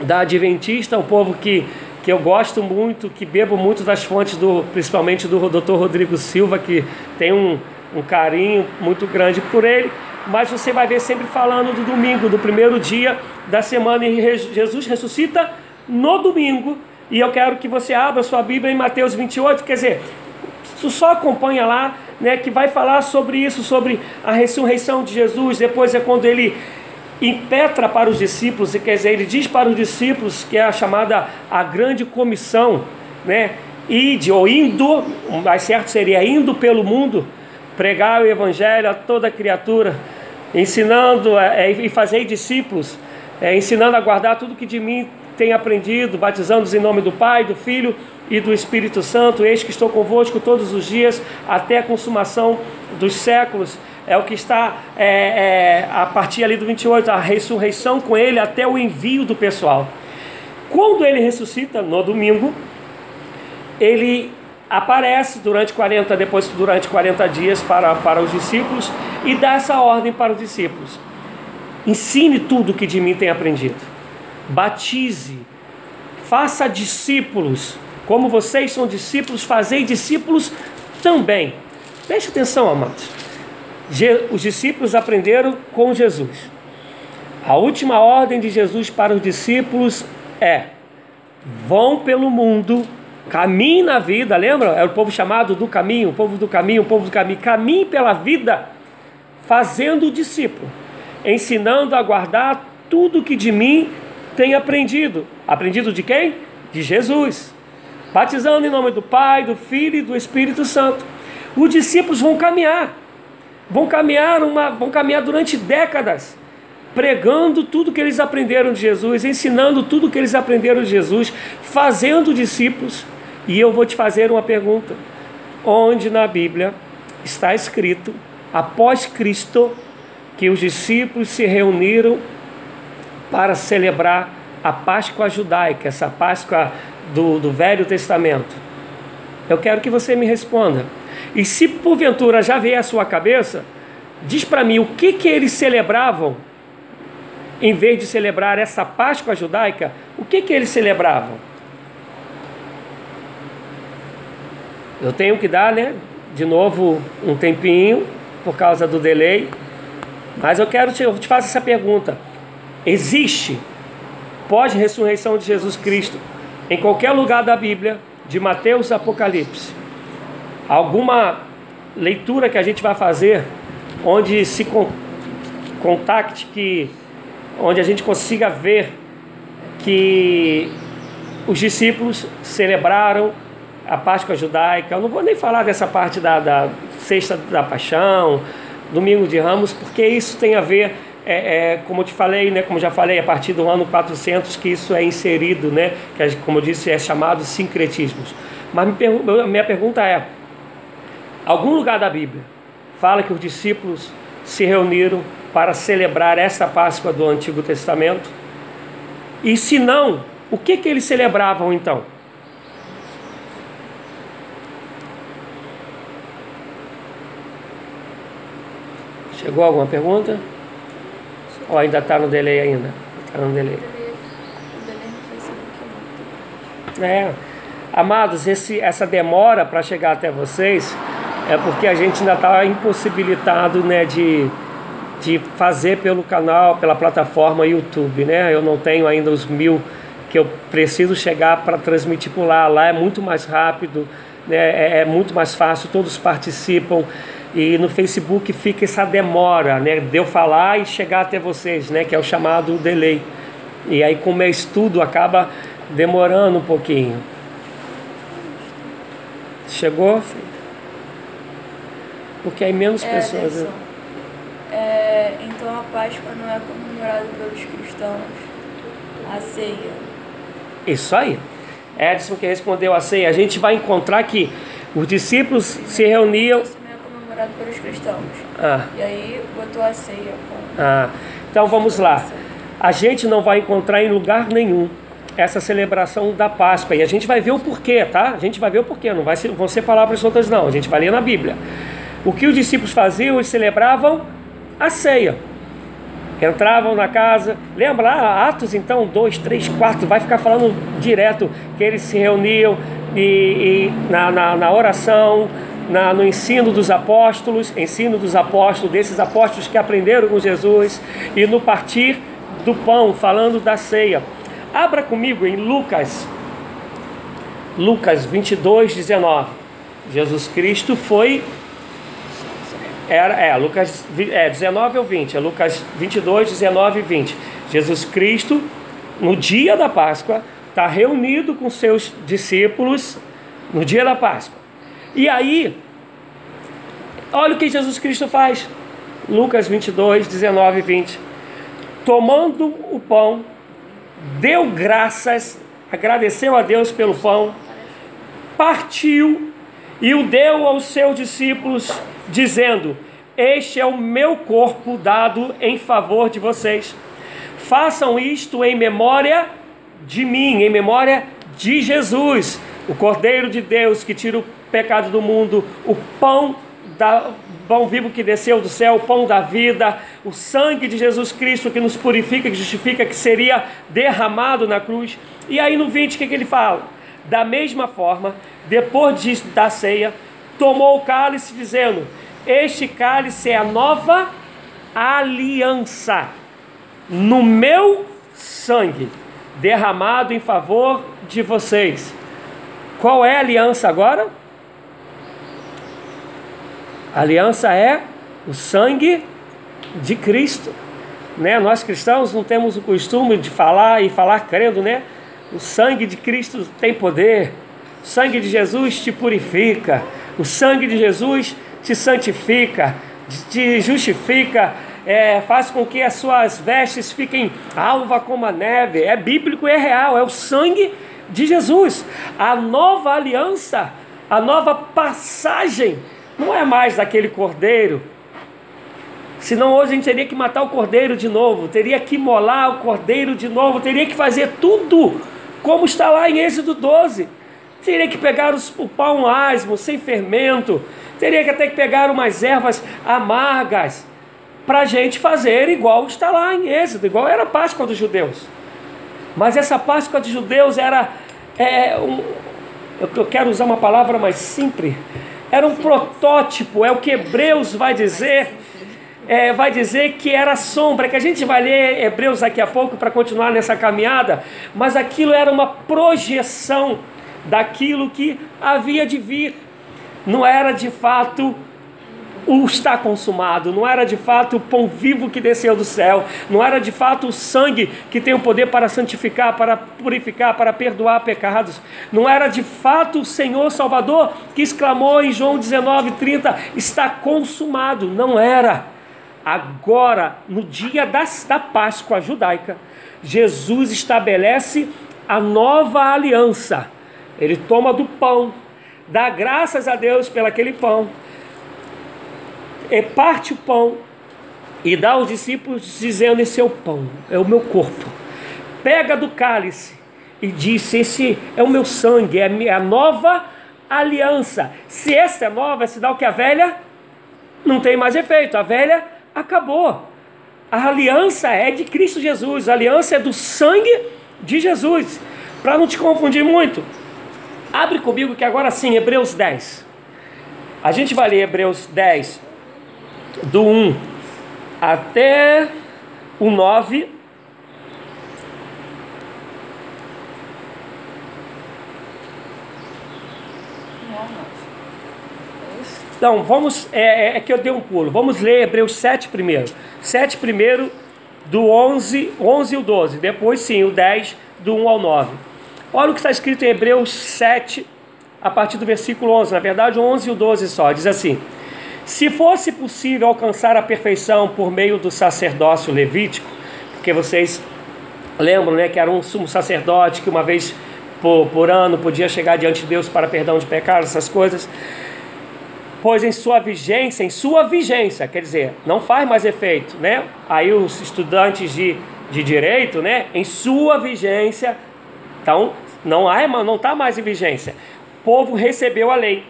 da Adventista, o povo que que eu gosto muito, que bebo muito das fontes do, principalmente do Dr. Rodrigo Silva, que tem um, um carinho muito grande por ele. Mas você vai ver sempre falando do domingo, do primeiro dia da semana, e Jesus ressuscita no domingo. E eu quero que você abra sua Bíblia em Mateus 28, quer dizer, tu só acompanha lá, né, que vai falar sobre isso, sobre a ressurreição de Jesus. Depois é quando ele impetra para os discípulos, e quer dizer, ele diz para os discípulos que é a chamada a grande comissão, né? Ide, ou indo, mais certo seria indo pelo mundo, pregar o evangelho a toda criatura, ensinando é, e fazer discípulos, é, ensinando a guardar tudo que de mim tem aprendido, batizando-os em nome do Pai, do Filho e do Espírito Santo. Eis que estou convosco todos os dias até a consumação dos séculos é o que está é, é, a partir ali do 28, a ressurreição com ele até o envio do pessoal. Quando ele ressuscita no domingo, ele aparece durante 40, depois durante 40 dias para, para os discípulos e dá essa ordem para os discípulos. Ensine tudo que de mim tem aprendido. Batize, faça discípulos. Como vocês são discípulos, fazei discípulos também. Preste atenção, amados os discípulos aprenderam com Jesus. A última ordem de Jesus para os discípulos é: vão pelo mundo, caminhem na vida, lembra? É o povo chamado do caminho, o povo do caminho, o povo do caminho. Caminhe pela vida, fazendo o discípulo, ensinando a guardar tudo que de mim tem aprendido. Aprendido de quem? De Jesus. Batizando em nome do Pai, do Filho e do Espírito Santo. Os discípulos vão caminhar, vão caminhar, uma, vão caminhar durante décadas, pregando tudo que eles aprenderam de Jesus, ensinando tudo que eles aprenderam de Jesus, fazendo discípulos. E eu vou te fazer uma pergunta: onde na Bíblia está escrito, após Cristo, que os discípulos se reuniram para celebrar a Páscoa judaica, essa Páscoa do, do Velho Testamento? Eu quero que você me responda. E se porventura já veio à sua cabeça, diz para mim o que, que eles celebravam em vez de celebrar essa Páscoa judaica, o que, que eles celebravam? Eu tenho que dar, né, de novo um tempinho por causa do delay, mas eu quero te, eu te fazer essa pergunta: existe pós-ressurreição de Jesus Cristo em qualquer lugar da Bíblia, de Mateus Apocalipse, alguma leitura que a gente vai fazer onde se contacte que onde a gente consiga ver que os discípulos celebraram a Páscoa judaica. Eu não vou nem falar dessa parte da, da Sexta da Paixão, Domingo de Ramos, porque isso tem a ver, é, é, como eu te falei, né, como já falei, a partir do ano 400 que isso é inserido, né, que como eu disse, é chamado sincretismos. Mas minha pergunta é: algum lugar da Bíblia fala que os discípulos se reuniram para celebrar essa Páscoa do Antigo Testamento? E se não, o que, que eles celebravam então? Chegou alguma pergunta? Ou ainda está no delay ainda? Está no delay. É. Amados, esse, essa demora para chegar até vocês é porque a gente ainda está impossibilitado né, de, de fazer pelo canal, pela plataforma YouTube. Né? Eu não tenho ainda os mil que eu preciso chegar para transmitir por lá. Lá é muito mais rápido, né? é, é muito mais fácil, todos participam. E no Facebook fica essa demora, né, de eu falar e chegar até vocês, né, que é o chamado delay. E aí como é estudo acaba demorando um pouquinho. Chegou? Porque aí menos é, pessoas. Né? É, então a Páscoa não é comemorada pelos cristãos, a ceia. Isso aí. Edson que respondeu a ceia. A gente vai encontrar que os discípulos se reuniam comemorado pelos cristãos. Ah. E aí botou a ceia. Com... Ah. Então vamos lá. A gente não vai encontrar em lugar nenhum essa celebração da Páscoa. E a gente vai ver o porquê, tá? A gente vai ver o porquê. Não vai ser, vão ser palavras soltas, não. A gente vai ler na Bíblia. O que os discípulos faziam? Eles celebravam a ceia. Entravam na casa. Lembra lá, Atos então, 2, 3, 4, vai ficar falando direto que eles se reuniam e, e na, na, na oração, na, no ensino dos apóstolos, ensino dos apóstolos, desses apóstolos que aprenderam com Jesus, e no partir do pão, falando da ceia. Abra comigo em Lucas, Lucas 22, 19. Jesus Cristo foi. Era, é, Lucas é, 19 ou 20, é Lucas 22, 19 e 20. Jesus Cristo, no dia da Páscoa, está reunido com seus discípulos no dia da Páscoa. E aí, olha o que Jesus Cristo faz. Lucas 22, 19 e 20. Tomando o pão, deu graças, agradeceu a Deus pelo pão, partiu e o deu aos seus discípulos, dizendo: Este é o meu corpo dado em favor de vocês. Façam isto em memória de mim, em memória de Jesus, o Cordeiro de Deus que tira o pecado do mundo, o pão da pão vivo que desceu do céu, o pão da vida, o sangue de Jesus Cristo que nos purifica, que justifica, que seria derramado na cruz. E aí no 20 o que, que ele fala? Da mesma forma, depois de, da ceia, tomou o cálice, dizendo: Este cálice é a nova aliança no meu sangue, derramado em favor de vocês. Qual é a aliança agora? A aliança é o sangue de Cristo. Né? Nós cristãos não temos o costume de falar e falar crendo, né? O sangue de Cristo tem poder. O sangue de Jesus te purifica. O sangue de Jesus te santifica, te justifica, é, faz com que as suas vestes fiquem alva como a neve. É bíblico e é real, é o sangue de Jesus. A nova aliança, a nova passagem, não é mais daquele cordeiro. Senão hoje a gente teria que matar o cordeiro de novo, teria que molar o cordeiro de novo, teria que fazer tudo como está lá em Êxodo 12. Teria que pegar os, o pão asmo, sem fermento, teria que até que pegar umas ervas amargas para a gente fazer igual está lá em Êxodo, igual era a Páscoa dos judeus. Mas essa Páscoa dos judeus era, é, um, eu quero usar uma palavra mais simples, era um protótipo, é o que Hebreus vai dizer, é, vai dizer que era sombra, que a gente vai ler Hebreus daqui a pouco para continuar nessa caminhada, mas aquilo era uma projeção daquilo que havia de vir, não era de fato o está consumado, não era de fato o pão vivo que desceu do céu, não era de fato o sangue que tem o poder para santificar, para purificar, para perdoar pecados, não era de fato o Senhor Salvador que exclamou em João 19:30 está consumado, não era. Agora, no dia das, da Páscoa judaica, Jesus estabelece a nova aliança. Ele toma do pão, dá graças a Deus pelo aquele pão é, parte o pão e dá aos discípulos, dizendo: Esse é o pão, é o meu corpo. Pega do cálice e diz: Esse é o meu sangue, é a nova aliança. Se essa é nova, é sinal que a velha não tem mais efeito, a velha acabou. A aliança é de Cristo Jesus, a aliança é do sangue de Jesus. Para não te confundir muito, abre comigo que agora sim, Hebreus 10. A gente vai ler Hebreus 10, do 1 até o 9. Então, vamos, é, é, é, que eu dei um pulo. Vamos ler Hebreus 7 primeiro. 7 primeiro, do 11, 11 e o 12. Depois, sim, o 10, do 1 ao 9. Olha o que está escrito em Hebreus 7, a partir do versículo 11. Na verdade, o 11 e o 12 só. Diz assim: se fosse possível alcançar a perfeição por meio do sacerdócio levítico, porque vocês lembram né, que era um sumo sacerdote que uma vez por, por ano podia chegar diante de Deus para perdão de pecados, essas coisas, pois em sua vigência, em sua vigência, quer dizer, não faz mais efeito, né? Aí os estudantes de, de direito, né, em sua vigência, então não há, não está mais em vigência. O povo recebeu a lei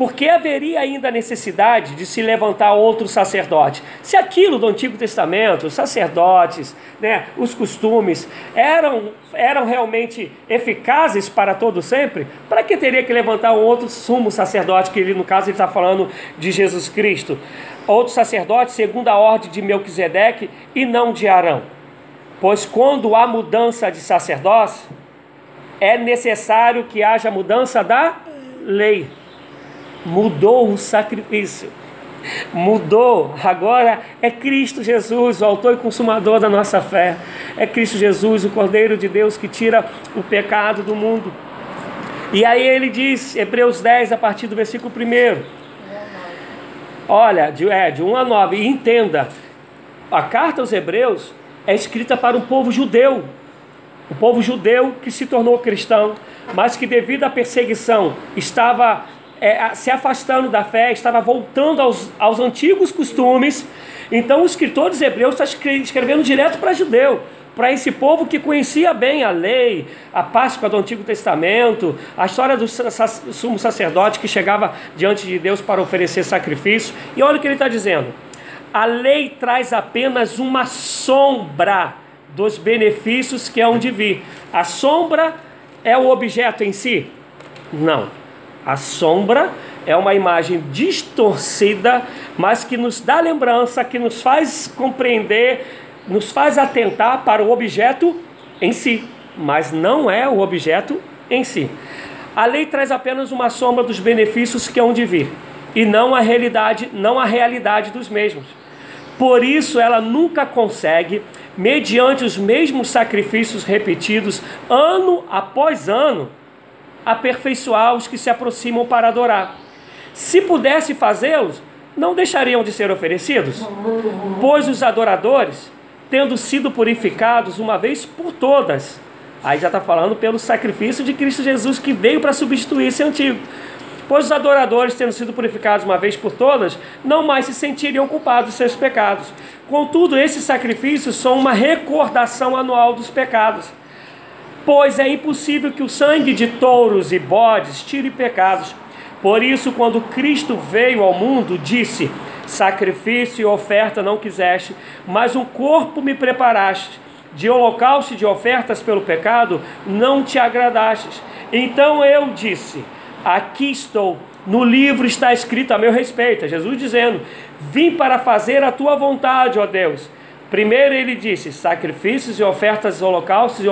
porque haveria ainda necessidade de se levantar outro sacerdote? Se aquilo do Antigo Testamento, os sacerdotes, né, os costumes, eram, eram realmente eficazes para todo sempre, para que teria que levantar um outro sumo sacerdote, que ele, no caso ele está falando de Jesus Cristo? Outro sacerdote segundo a ordem de Melquisedeque e não de Arão. Pois quando há mudança de sacerdócio, é necessário que haja mudança da lei mudou o sacrifício. Mudou, agora é Cristo Jesus, o autor e consumador da nossa fé. É Cristo Jesus, o Cordeiro de Deus que tira o pecado do mundo. E aí ele diz, Hebreus 10, a partir do versículo 1. Olha, de, é, de 1 a 9, e entenda, a carta aos Hebreus é escrita para um povo judeu, o povo judeu que se tornou cristão, mas que devido à perseguição estava é, se afastando da fé, estava voltando aos, aos antigos costumes. Então o escritor dos Hebreus está escrevendo direto para judeu, para esse povo que conhecia bem a lei, a Páscoa do Antigo Testamento, a história do sumo sacerdote que chegava diante de Deus para oferecer sacrifício. E olha o que ele está dizendo: a lei traz apenas uma sombra dos benefícios que hão de vir. A sombra é o objeto em si? Não. A sombra é uma imagem distorcida, mas que nos dá lembrança, que nos faz compreender, nos faz atentar para o objeto em si, mas não é o objeto em si. A lei traz apenas uma sombra dos benefícios que hão de vir, e não a realidade, não a realidade dos mesmos. Por isso ela nunca consegue, mediante os mesmos sacrifícios repetidos ano após ano, aperfeiçoar os que se aproximam para adorar. Se pudesse fazê-los, não deixariam de ser oferecidos, pois os adoradores, tendo sido purificados uma vez por todas, aí já está falando pelo sacrifício de Cristo Jesus que veio para substituir esse antigo. Pois os adoradores, tendo sido purificados uma vez por todas, não mais se sentiriam culpados dos seus pecados. Contudo, esses sacrifícios são uma recordação anual dos pecados. Pois é impossível que o sangue de touros e bodes tire pecados. Por isso, quando Cristo veio ao mundo, disse: Sacrifício e oferta não quiseste, mas um corpo me preparaste. De holocausto e de ofertas pelo pecado não te agradastes. Então eu disse: Aqui estou. No livro está escrito a meu respeito, Jesus dizendo: Vim para fazer a tua vontade, ó Deus. Primeiro ele disse: Sacrifícios e ofertas, holocaustos e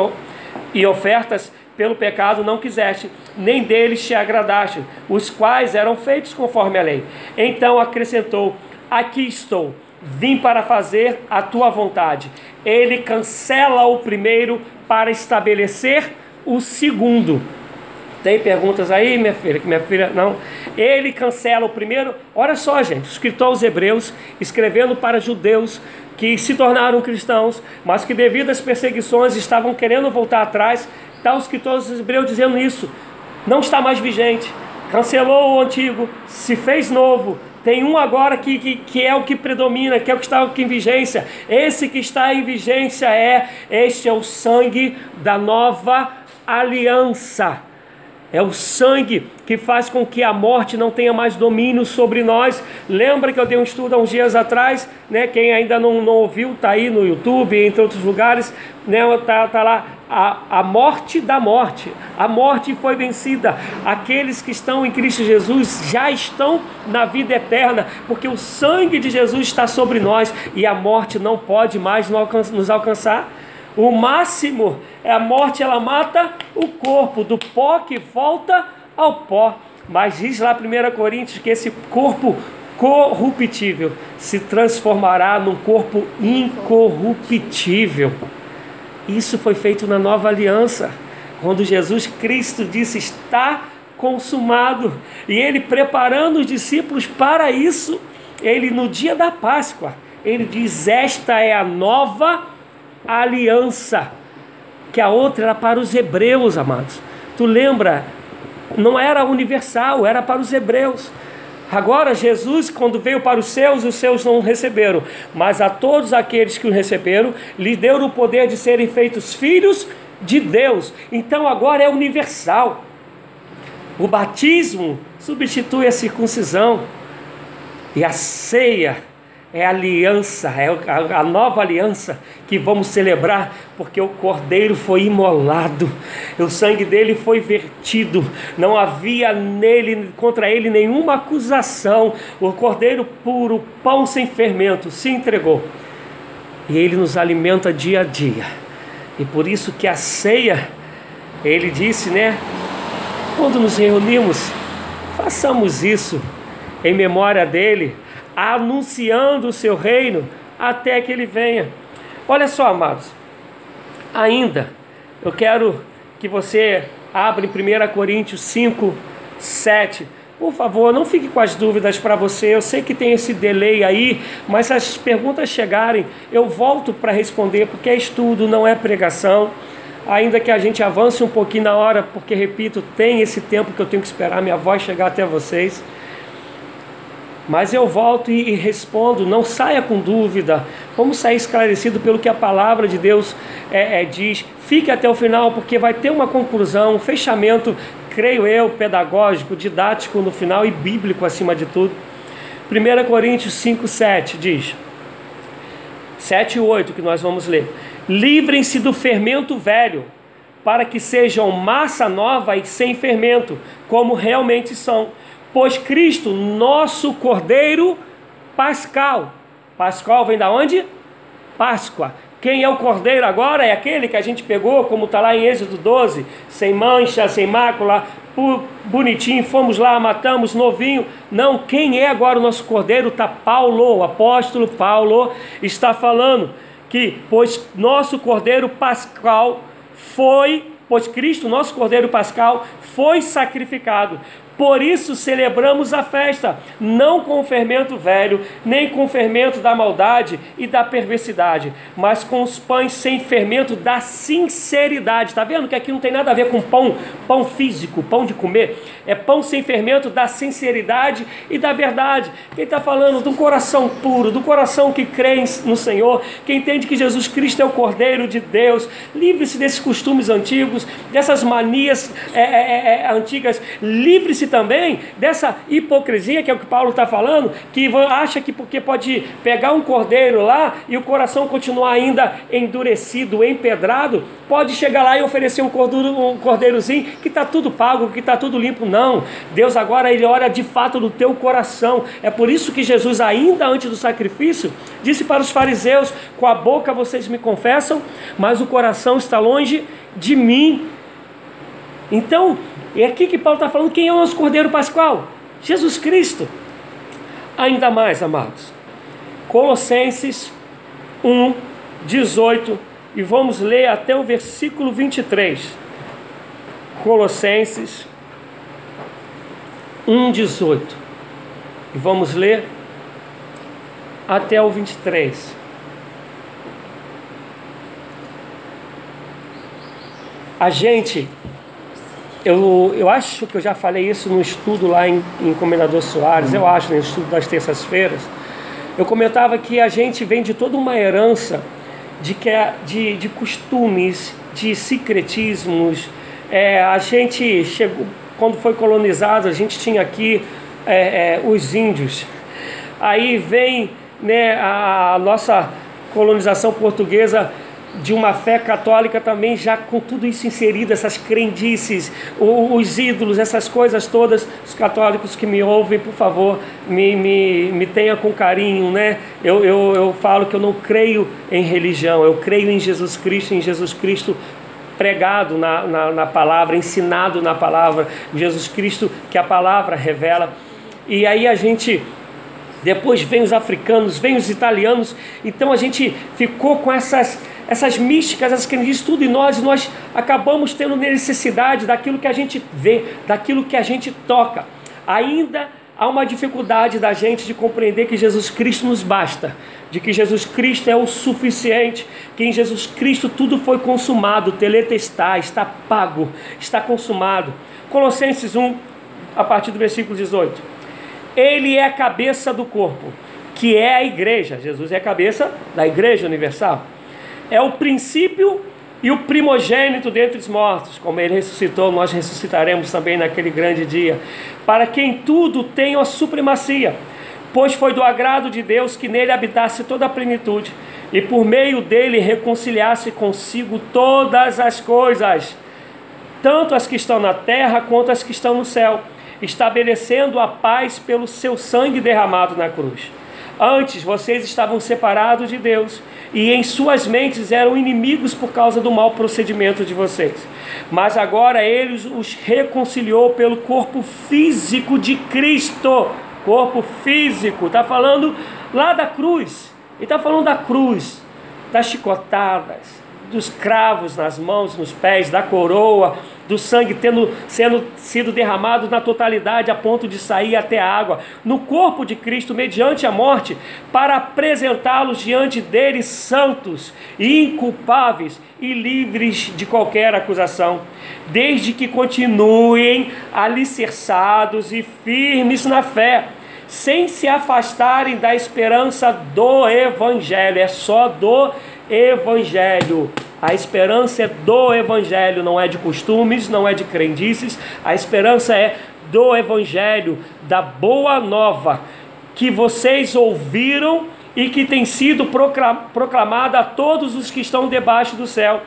ofertas pelo pecado não quiseste, nem deles te agradaste, os quais eram feitos conforme a lei. Então acrescentou: Aqui estou, vim para fazer a tua vontade. Ele cancela o primeiro para estabelecer o segundo. Tem perguntas aí, minha filha? Que minha filha não. Ele cancela o primeiro. Olha só, gente, escritor aos Hebreus, escrevendo para judeus que se tornaram cristãos, mas que devido às perseguições estavam querendo voltar atrás. Está o escritor aos Hebreus dizendo isso. Não está mais vigente. Cancelou o antigo, se fez novo. Tem um agora que, que, que é o que predomina, que é o que está aqui em vigência. Esse que está em vigência é: este é o sangue da nova aliança. É o sangue que faz com que a morte não tenha mais domínio sobre nós. Lembra que eu dei um estudo há uns dias atrás, né? Quem ainda não, não ouviu, tá aí no YouTube, entre outros lugares, né? Tá, tá lá a, a morte da morte. A morte foi vencida. Aqueles que estão em Cristo Jesus já estão na vida eterna, porque o sangue de Jesus está sobre nós e a morte não pode mais nos alcançar. O máximo é a morte, ela mata o corpo, do pó que volta ao pó. Mas diz lá 1 Coríntios que esse corpo corruptível se transformará num corpo incorruptível. Isso foi feito na nova aliança, quando Jesus Cristo disse: Está consumado. E ele preparando os discípulos para isso, ele no dia da Páscoa, ele diz: Esta é a nova aliança a aliança, que a outra era para os hebreus, amados. Tu lembra? Não era universal, era para os hebreus. Agora, Jesus, quando veio para os seus, os seus não receberam, mas a todos aqueles que o receberam, lhe deu o poder de serem feitos filhos de Deus. Então, agora é universal. O batismo substitui a circuncisão, e a ceia é a aliança, é a, nova aliança que vamos celebrar, porque o cordeiro foi imolado, o sangue dele foi vertido, não havia nele contra ele nenhuma acusação. O cordeiro puro, pão sem fermento, se entregou. E ele nos alimenta dia a dia. E por isso que a ceia, ele disse, né? Quando nos reunimos, façamos isso em memória dele anunciando o seu reino até que ele venha. Olha só, amados, ainda eu quero que você abra em 1 Coríntios 5, 7. Por favor, não fique com as dúvidas para você. Eu sei que tem esse delay aí, mas se as perguntas chegarem, eu volto para responder, porque é estudo, não é pregação. Ainda que a gente avance um pouquinho na hora, porque, repito, tem esse tempo que eu tenho que esperar minha voz chegar até vocês. Mas eu volto e, respondo, não saia com dúvida, vamos sair esclarecido pelo que a palavra de Deus é, é, diz. Fique até o final, porque vai ter uma conclusão, um fechamento, creio eu, pedagógico, didático no final e bíblico acima de tudo. 1 Coríntios 5, 7 diz, 7 e 8 que nós vamos ler: Livrem-se do fermento velho, para que sejam massa nova e sem fermento, como realmente são Pois Cristo, nosso Cordeiro Pascal. Pascal vem da onde? Páscoa. Quem é o cordeiro agora é aquele que a gente pegou, como está lá em Êxodo 12, sem mancha, sem mácula, bonitinho, fomos lá, matamos, novinho. Não, quem é agora o nosso cordeiro? Está Paulo, o apóstolo Paulo, está falando que, pois nosso cordeiro pascal foi pois Cristo, nosso Cordeiro Pascal, foi sacrificado. Por isso celebramos a festa, não com o fermento velho, nem com o fermento da maldade e da perversidade, mas com os pães sem fermento da sinceridade. Está vendo que aqui não tem nada a ver com pão, pão físico, pão de comer. É pão sem fermento da sinceridade e da verdade. Quem está falando do coração puro, do coração que crê no Senhor, que entende que Jesus Cristo é o Cordeiro de Deus. Livre-se desses costumes antigos, dessas manias é, é, é, é antigas. Livre-se também dessa hipocrisia, que é o que Paulo está falando, que acha que porque pode pegar um cordeiro lá e o coração continuar ainda endurecido, empedrado, pode chegar lá e oferecer um, cordeiro, um cordeirozinho que está tudo pago, que está tudo limpo. Não. Deus agora ele olha de fato no teu coração. É por isso que Jesus, ainda antes do sacrifício, disse para os fariseus: com a boca vocês me confessam, mas o coração está longe de mim. Então, é aqui que Paulo está falando quem é o nosso Cordeiro Pascual? Jesus Cristo. Ainda mais, amados. Colossenses 1, 18, e vamos ler até o versículo 23. Colossenses 1, 18. E vamos ler até o 23. A gente eu, eu acho que eu já falei isso no estudo lá em, em Comendador Soares, eu acho, no estudo das terças-feiras. Eu comentava que a gente vem de toda uma herança de, que, é, de, de costumes, de secretismos. É, a gente chegou, quando foi colonizado, a gente tinha aqui é, é, os índios. Aí vem né, a nossa colonização portuguesa de uma fé católica também já com tudo isso inserido, essas crendices, os ídolos, essas coisas todas, os católicos que me ouvem, por favor, me, me, me tenha com carinho, né? Eu, eu, eu falo que eu não creio em religião, eu creio em Jesus Cristo, em Jesus Cristo pregado na, na, na palavra, ensinado na palavra, Jesus Cristo que a palavra revela. E aí a gente depois vem os africanos, vem os italianos, então a gente ficou com essas essas místicas, essas crendices, tudo em nós, e nós acabamos tendo necessidade daquilo que a gente vê, daquilo que a gente toca. Ainda há uma dificuldade da gente de compreender que Jesus Cristo nos basta, de que Jesus Cristo é o suficiente, que em Jesus Cristo tudo foi consumado, teletestar, está pago, está consumado. Colossenses 1, a partir do versículo 18. Ele é a cabeça do corpo, que é a igreja. Jesus é a cabeça da igreja universal é o princípio e o primogênito dentre os mortos, como ele ressuscitou, nós ressuscitaremos também naquele grande dia, para quem tudo tem a supremacia, pois foi do agrado de Deus que nele habitasse toda a plenitude, e por meio dele reconciliasse consigo todas as coisas, tanto as que estão na terra quanto as que estão no céu, estabelecendo a paz pelo seu sangue derramado na cruz. Antes vocês estavam separados de Deus e em suas mentes eram inimigos por causa do mau procedimento de vocês. Mas agora ele os reconciliou pelo corpo físico de Cristo. Corpo físico, está falando lá da cruz. E está falando da cruz, das chicotadas, dos cravos nas mãos, nos pés, da coroa, do sangue tendo sendo sido derramado na totalidade a ponto de sair até a água no corpo de Cristo mediante a morte, para apresentá-los diante dele santos, inculpáveis e livres de qualquer acusação, desde que continuem alicerçados e firmes na fé, sem se afastarem da esperança do evangelho, é só do evangelho. A esperança é do Evangelho, não é de costumes, não é de crendices. A esperança é do Evangelho, da boa nova que vocês ouviram e que tem sido proclamada a todos os que estão debaixo do céu.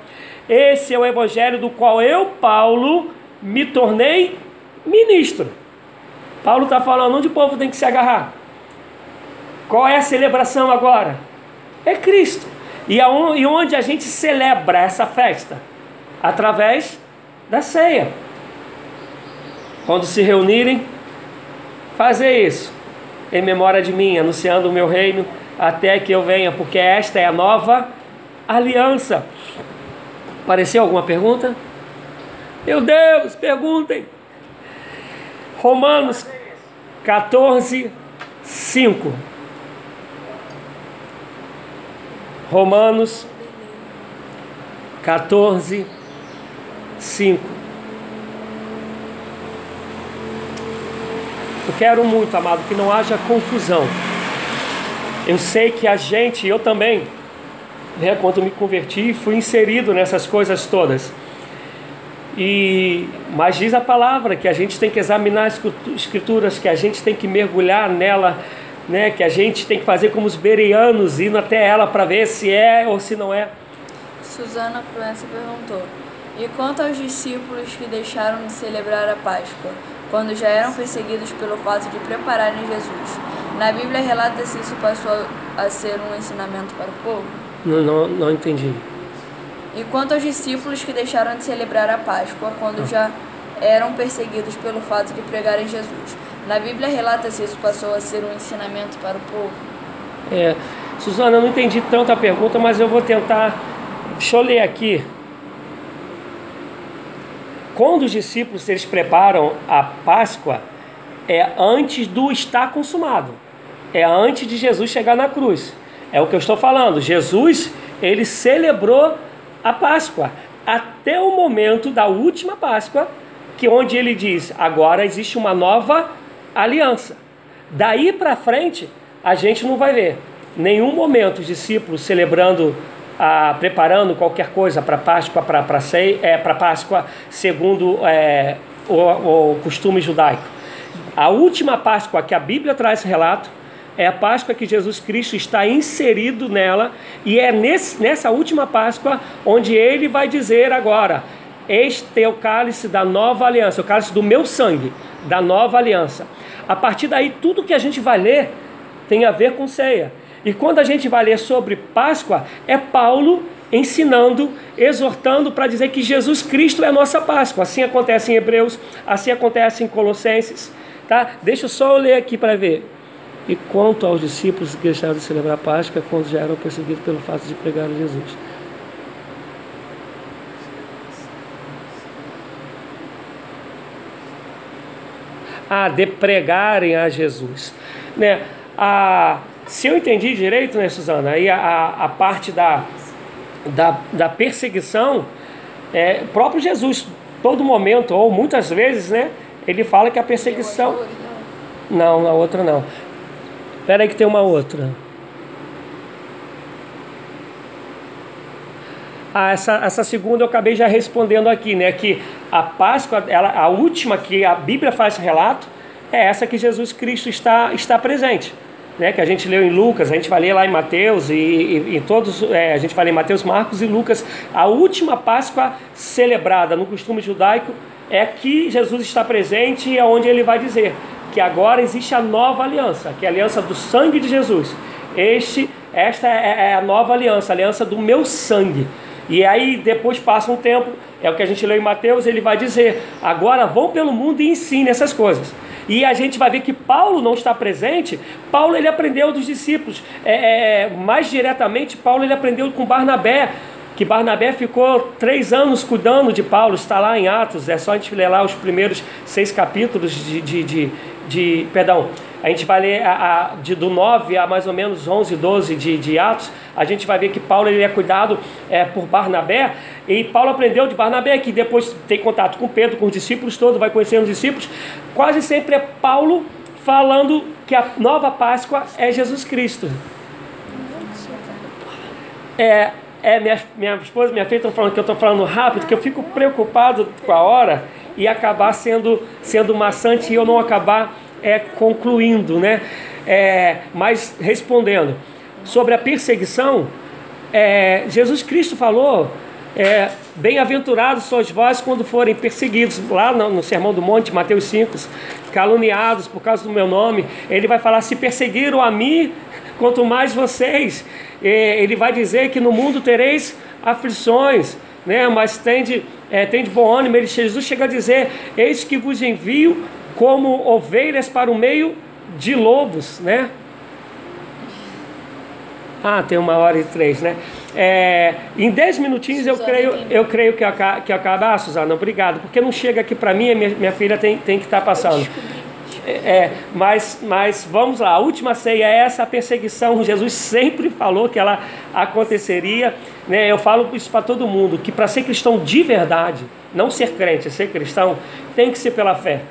Esse é o Evangelho do qual eu, Paulo, me tornei ministro. Paulo está falando onde o povo tem que se agarrar. Qual é a celebração agora? É Cristo. E, onde a gente celebra essa festa? Através da ceia. Quando se reunirem, fazer isso, em memória de mim, anunciando o meu reino até que eu venha, porque esta é a nova aliança. Apareceu alguma pergunta? Meu Deus, perguntem. Romanos 14, 5. Romanos 14, 5. Eu quero muito, amado, que não haja confusão. Eu sei que a gente, eu também, né, quando me converti, fui inserido nessas coisas todas. E mas diz a palavra que a gente tem que examinar as escrituras, que a gente tem que mergulhar nela, né, que a gente tem que fazer como os bereanos, indo até ela para ver se é ou se não é. Susana Proença perguntou: E quanto aos discípulos que deixaram de celebrar a Páscoa, quando já eram perseguidos pelo fato de prepararem Jesus? Na Bíblia relata se isso passou a ser um ensinamento para o povo? Não, não, não entendi. E quanto aos discípulos que deixaram de celebrar a Páscoa quando já eram perseguidos pelo fato de pregarem Jesus. Na Bíblia relata se isso passou a ser um ensinamento para o povo. É, Suzana, eu não entendi tanto a pergunta, mas eu vou tentar. Deixa eu ler aqui. Quando os discípulos eles preparam a Páscoa, é antes do estar consumado. É antes de Jesus chegar na cruz. É o que eu estou falando. Jesus, ele celebrou a Páscoa, até o momento da última Páscoa, que onde ele diz: agora existe uma nova aliança. Daí para frente, a gente não vai ver nenhum momento os discípulos celebrando, ah, preparando qualquer coisa para Páscoa, para é, para Páscoa, segundo é, o, o costume judaico. A última Páscoa que a Bíblia traz relato é a Páscoa que Jesus Cristo está inserido nela, e é nesse, nessa última Páscoa onde ele vai dizer agora: Este é o cálice da nova aliança, o cálice do meu sangue, da nova aliança. A partir daí, tudo que a gente vai ler tem a ver com ceia. E quando a gente vai ler sobre Páscoa, é Paulo ensinando, exortando para dizer que Jesus Cristo é a nossa Páscoa. Assim acontece em Hebreus, assim acontece em Colossenses. Tá? Deixa eu só ler aqui para ver. E quanto aos discípulos que deixaram de celebrar a Páscoa quando já eram perseguidos pelo fato de pregar Jesus. Ah, de pregarem a Jesus. Né? A, se eu entendi direito, né, Suzana, aí a, a parte da, da, da perseguição, é, próprio Jesus, todo momento, ou muitas vezes, né, ele fala que a perseguição. Não, na outra não. Espera aí que tem uma outra. Ah, essa, essa segunda eu acabei já respondendo aqui, né? Que a Páscoa, ela, a última que a Bíblia faz relato, é essa que Jesus Cristo está, está presente. Né, que a gente leu em Lucas, a gente vai ler lá em Mateus e, e, e todos, é, a gente vai ler em Mateus, Marcos e Lucas. A última Páscoa celebrada no costume judaico é que Jesus está presente e é onde ele vai dizer: que agora existe a nova aliança, que é a aliança do sangue de Jesus. Este, esta é, é a nova aliança, a aliança do meu sangue. E aí depois passa um tempo, é o que a gente leu em Mateus, ele vai dizer: agora vão pelo mundo e ensinem essas coisas. E a gente vai ver que Paulo não está presente. Paulo ele aprendeu dos discípulos. É, é, mais diretamente, Paulo ele aprendeu com Barnabé que Barnabé ficou três anos cuidando de Paulo, está lá em Atos, é só a gente ler lá os primeiros seis capítulos de, de, de, de perdão, a gente vai ler a, a, de, do 9 a mais ou menos 11, 12 de, de Atos, a gente vai ver que Paulo ele é cuidado é, por Barnabé, e Paulo aprendeu de Barnabé, que depois tem contato com Pedro, com os discípulos todos, vai conhecendo os discípulos, quase sempre é Paulo falando que a nova Páscoa é Jesus Cristo. É, é, minha, minha esposa minha filha estão falando que eu estou falando rápido, que eu fico preocupado com a hora e acabar sendo, sendo maçante e eu não acabar é, concluindo, né? É, mas respondendo sobre a perseguição, é, Jesus Cristo falou: é, Bem-aventurados sois vós quando forem perseguidos, lá no, no, Sermão do Monte, Mateus 5, caluniados por causa do meu nome. Ele vai falar: Se perseguiram a mim, quanto mais vocês. ele vai dizer que no mundo tereis aflições, né? mas tende, é, tende bom ânimo. Ele, Jesus chega a dizer: Eis que vos envio como ovelhas para o meio de lobos, né? Ah, tem uma hora e três, né? É, em 10 minutinhos eu Suzana, creio, entendi. eu creio que, aca- que acaba. Ah, Suzana, obrigado. Porque não chega aqui para mim, minha, minha filha tem, tem que estar passando. É, é, mas, mas vamos lá, a última ceia é essa, a perseguição. Jesus sempre falou que ela aconteceria. Né? Eu falo isso para todo mundo, que para ser cristão de verdade, não ser crente, ser cristão, tem que ser pela fé.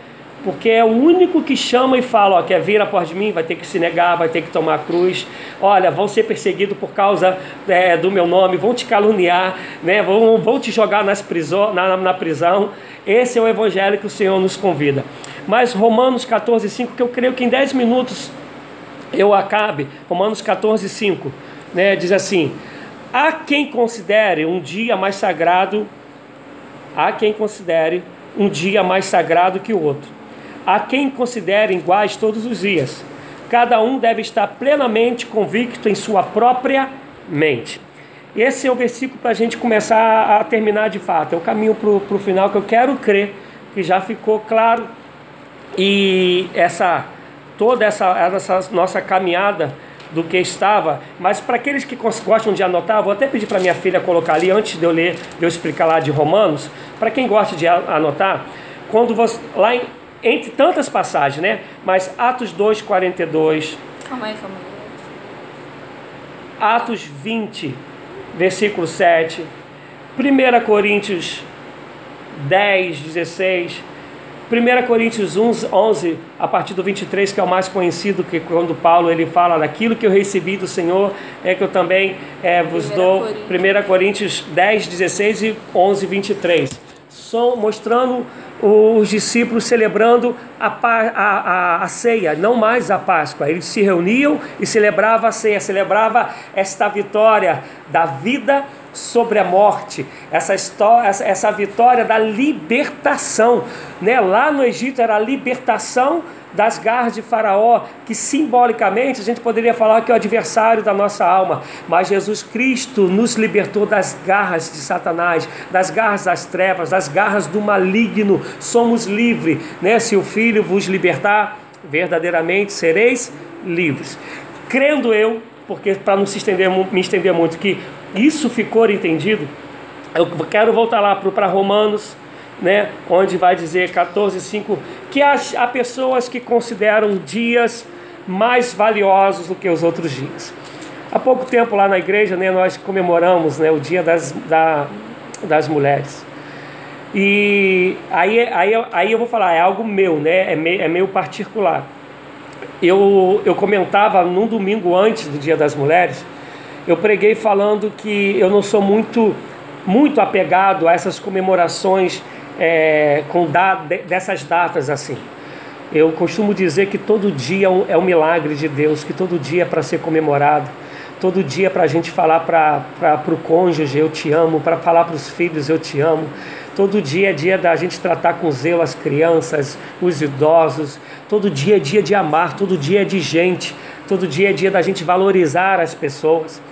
Porque é o único que chama e fala, ó, quer vir após mim, vai ter que se negar, vai ter que tomar a cruz. Olha, vão ser perseguidos por causa é, do meu nome, vão te caluniar, né? vão, vão te jogar nas priso- na, na prisão. Esse é o evangelho que o Senhor nos convida. Mas Romanos 14, 5, que eu creio que em 10 minutos eu acabe, Romanos 14, 5, né, diz assim: Há quem considere um dia mais sagrado, há quem considere um dia mais sagrado que o outro, há quem considere iguais todos os dias. Cada um deve estar plenamente convicto em sua própria mente. Esse é o versículo para a gente começar a terminar de fato. É o caminho para o final que eu quero crer que já ficou claro e essa toda essa, essa nossa caminhada do que estava, mas para aqueles que gostam de anotar, vou até pedir para minha filha colocar ali antes de eu ler, de eu explicar lá de Romanos, para quem gosta de a- anotar, quando você lá em, entre tantas passagens, né? Mas Atos 2, 42, Calma aí, calma aí. Atos 20, versículo 7, 1 Coríntios 10, 16, 1 Coríntios 11, 11, a partir do 23, que é o mais conhecido, que quando Paulo ele fala daquilo que eu recebi do Senhor, é que eu também eh, vos 1 dou. Coríntios. 1 Coríntios 10, 16 e 11, 23. São mostrando os discípulos celebrando a, a, a, a ceia, não mais a Páscoa. Eles se reuniam e celebravam a ceia, celebrava esta vitória da vida sobre a morte, essa, história, essa, essa vitória da libertação. Né? Lá no Egito era a libertação das garras de Faraó, que simbolicamente a gente poderia falar que é o adversário da nossa alma, mas Jesus Cristo nos libertou das garras de Satanás, das garras das trevas, das garras do maligno. Somos livres, né? Se o Filho vos libertar, verdadeiramente sereis livres. Crendo eu, porque para não se estender, me estender muito, que isso ficou entendido, eu quero voltar lá para Romanos, né, onde vai dizer 14:5 que há, há pessoas que consideram dias mais valiosos do que os outros dias. Há pouco tempo lá na igreja, né, nós comemoramos, né, o Dia das, da, das Mulheres. E aí, aí, aí eu vou falar, é algo meu, né, é meio, é meio particular. Eu, eu comentava num domingo antes do Dia das Mulheres, eu preguei falando que eu não sou muito muito apegado a essas comemorações é, com da, de- dessas datas assim. Eu costumo dizer que todo dia é um, é milagre de Deus, que todo dia é para ser comemorado, todo dia é para a gente falar para o cônjuge eu te amo, para falar para os filhos eu te amo. Todo dia é dia da gente tratar com zelo as crianças, os idosos. Todo dia é dia de amar, todo dia é de gente, todo dia é dia da gente valorizar as pessoas.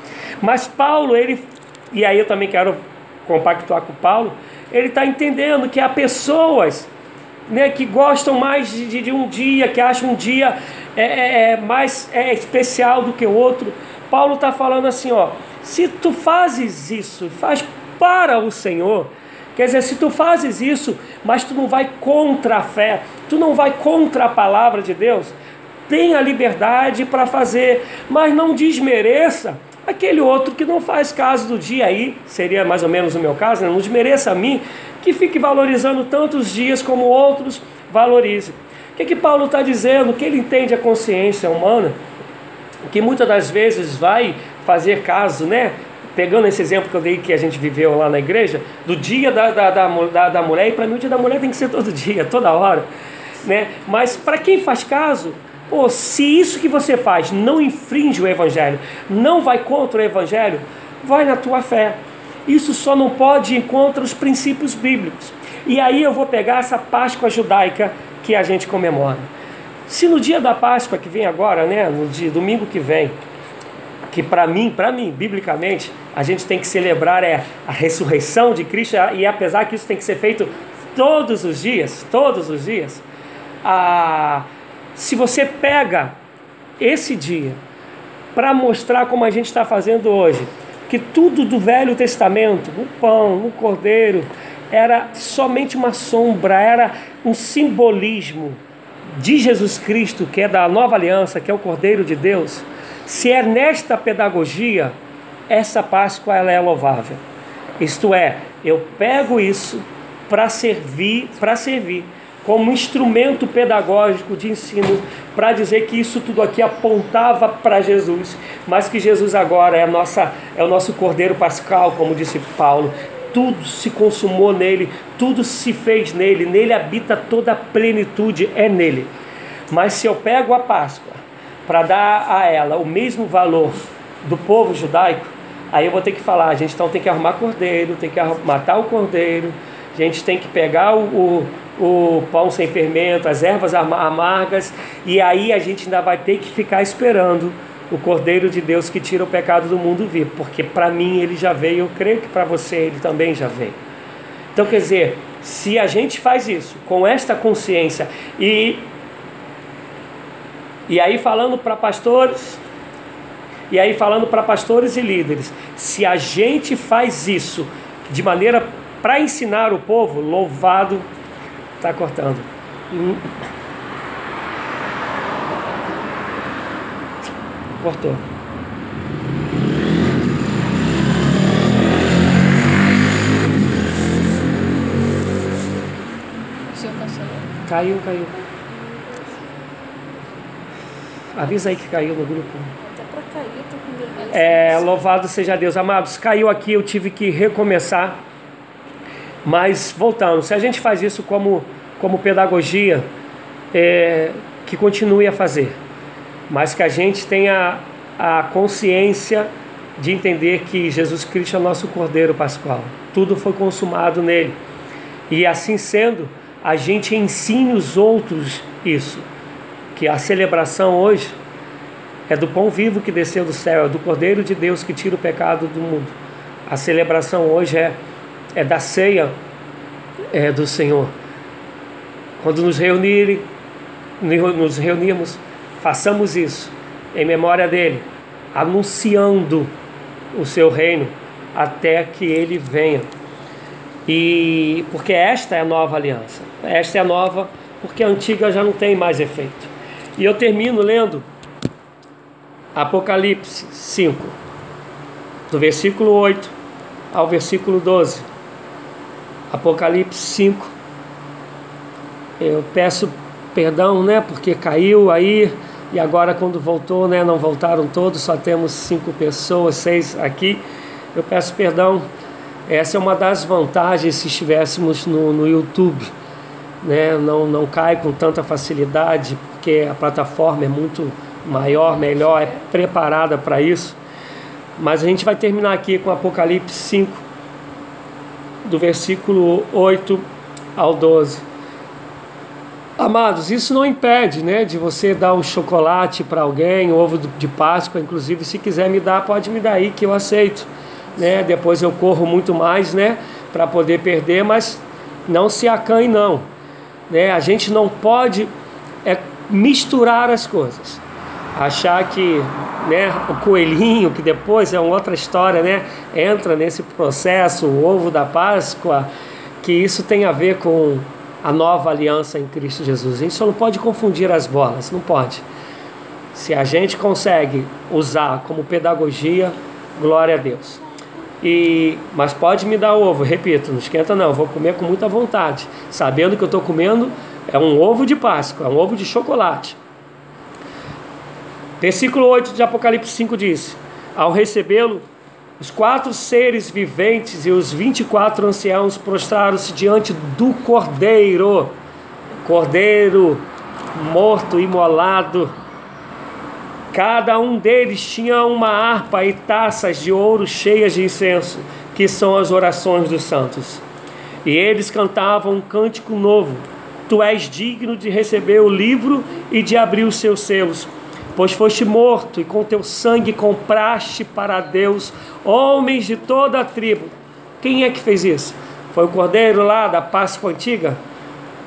Mas Paulo, ele, e aí eu também quero compactuar com Paulo, ele está entendendo que há pessoas né, que gostam mais de, de- um dia, que acham um dia é, é, é mais é, especial do que o outro. Paulo está falando assim, ó, se tu fazes isso, faz para o Senhor, quer dizer, se tu fazes isso, mas tu não vai contra a fé, tu não vai contra a palavra de Deus, tenha liberdade para fazer, mas não desmereça aquele outro que não faz caso do dia aí, seria mais ou menos o meu caso, né? não desmereça a mim, que fique valorizando tantos dias como outros valorizem. O que, que Paulo está dizendo? Que ele entende a consciência humana, que muitas das vezes vai fazer caso, né? Pegando esse exemplo que eu dei que a gente viveu lá na igreja, do dia da, da, da, da, da mulher, e para mim o dia da mulher tem que ser todo dia, toda hora. Né? Mas para quem faz caso, pô, se isso que você faz não infringe o evangelho, não vai contra o evangelho, vai na tua fé. Isso só não pode ir contra os princípios bíblicos. E aí eu vou pegar essa Páscoa judaica que a gente comemora. Se no dia da Páscoa que vem agora, né, no dia domingo que vem, que para mim, para mim, biblicamente, a gente tem que celebrar é a ressurreição de Cristo e apesar que isso tem que ser feito todos os dias, todos os dias, a, se você pega esse dia para mostrar como a gente está fazendo hoje, que tudo do Velho Testamento, o pão, o cordeiro, era somente uma sombra, era um simbolismo de Jesus Cristo, que é da nova aliança, que é o Cordeiro de Deus. Se é nesta pedagogia, essa Páscoa ela é louvável. Isto é, eu pego isso para servir, para servir como instrumento pedagógico de ensino para dizer que isso tudo aqui apontava para Jesus, mas que Jesus agora é, nossa, é o nosso Cordeiro Pascal, como disse Paulo. Tudo se consumou nele, tudo se fez nele, nele habita toda a plenitude, é nele. Mas se eu pego a Páscoa para dar a ela o mesmo valor do povo judaico, aí eu vou ter que falar, a gente então tem que arrumar cordeiro, tem que matar o cordeiro, a gente tem que pegar o, o o pão sem fermento, as ervas amargas, e aí a gente ainda vai ter que ficar esperando o Cordeiro de Deus que tira o pecado do mundo vir, porque para mim ele já veio, eu creio que para você ele também já veio. Então, quer dizer, se a gente faz isso com esta consciência e e aí falando para pastores, e aí falando para pastores e líderes, se a gente faz isso de maneira para ensinar o povo, louvado Tá cortando. Hum. Cortou. Caiu, caiu. Avisa aí que caiu no grupo. Até pra cair, tô com É, louvado seja Deus. Amados, caiu aqui, eu tive que recomeçar. Mas voltando, se a gente faz isso como, como pedagogia, é, que continue a fazer, mas que a gente tenha a consciência de entender que Jesus Cristo é o nosso Cordeiro Pascual. Tudo foi consumado nele. E assim sendo, a gente ensine os outros isso. Que a celebração hoje é do pão vivo que desceu do céu, é do Cordeiro de Deus que tira o pecado do mundo. A celebração hoje é é da ceia é, do Senhor. Quando nos reunirem, nos reunirmos, façamos isso em memória dele, anunciando o seu reino até que ele venha. E porque esta é a nova aliança. Esta é a nova, porque a antiga já não tem mais efeito. E eu termino lendo Apocalipse 5, do versículo 8 ao versículo 12. Apocalipse 5. Eu peço perdão, né, porque caiu aí e agora quando voltou, né, não voltaram todos, só temos cinco pessoas, seis aqui. Eu peço perdão. Essa é uma das vantagens se estivéssemos no, no YouTube, né, não não cai com tanta facilidade porque a plataforma é muito maior, melhor, é preparada para isso. Mas a gente vai terminar aqui com Apocalipse 5 do versículo 8 ao 12. Amados, isso não impede, né, de você dar um chocolate para alguém, um ovo de Páscoa, inclusive, se quiser me dar, pode me dar aí que eu aceito, né? Depois eu corro muito mais, né, para poder perder, mas não se acanhe não, né? A gente não pode é misturar as coisas achar que né, o coelhinho, que depois é uma outra história, né, entra nesse processo, o ovo da Páscoa, que isso tem a ver com a nova aliança em Cristo Jesus. A gente só não pode confundir as bolas, não pode. Se a gente consegue usar como pedagogia, glória a Deus. E, mas pode me dar ovo, repito, não esquenta não, vou comer com muita vontade, sabendo que eu estou comendo é um ovo de Páscoa, é um ovo de chocolate. Versículo 8 de Apocalipse 5 diz: Ao recebê-lo, os quatro seres viventes e os vinte e quatro anciãos prostraram-se diante do Cordeiro, Cordeiro morto, imolado. Cada um deles tinha uma harpa e taças de ouro cheias de incenso, que são as orações dos santos. E eles cantavam um cântico novo: Tu és digno de receber o livro e de abrir os seus selos pois foste morto e com teu sangue compraste para Deus homens de toda a tribo. Quem é que fez isso? Foi o cordeiro lá da Páscoa antiga?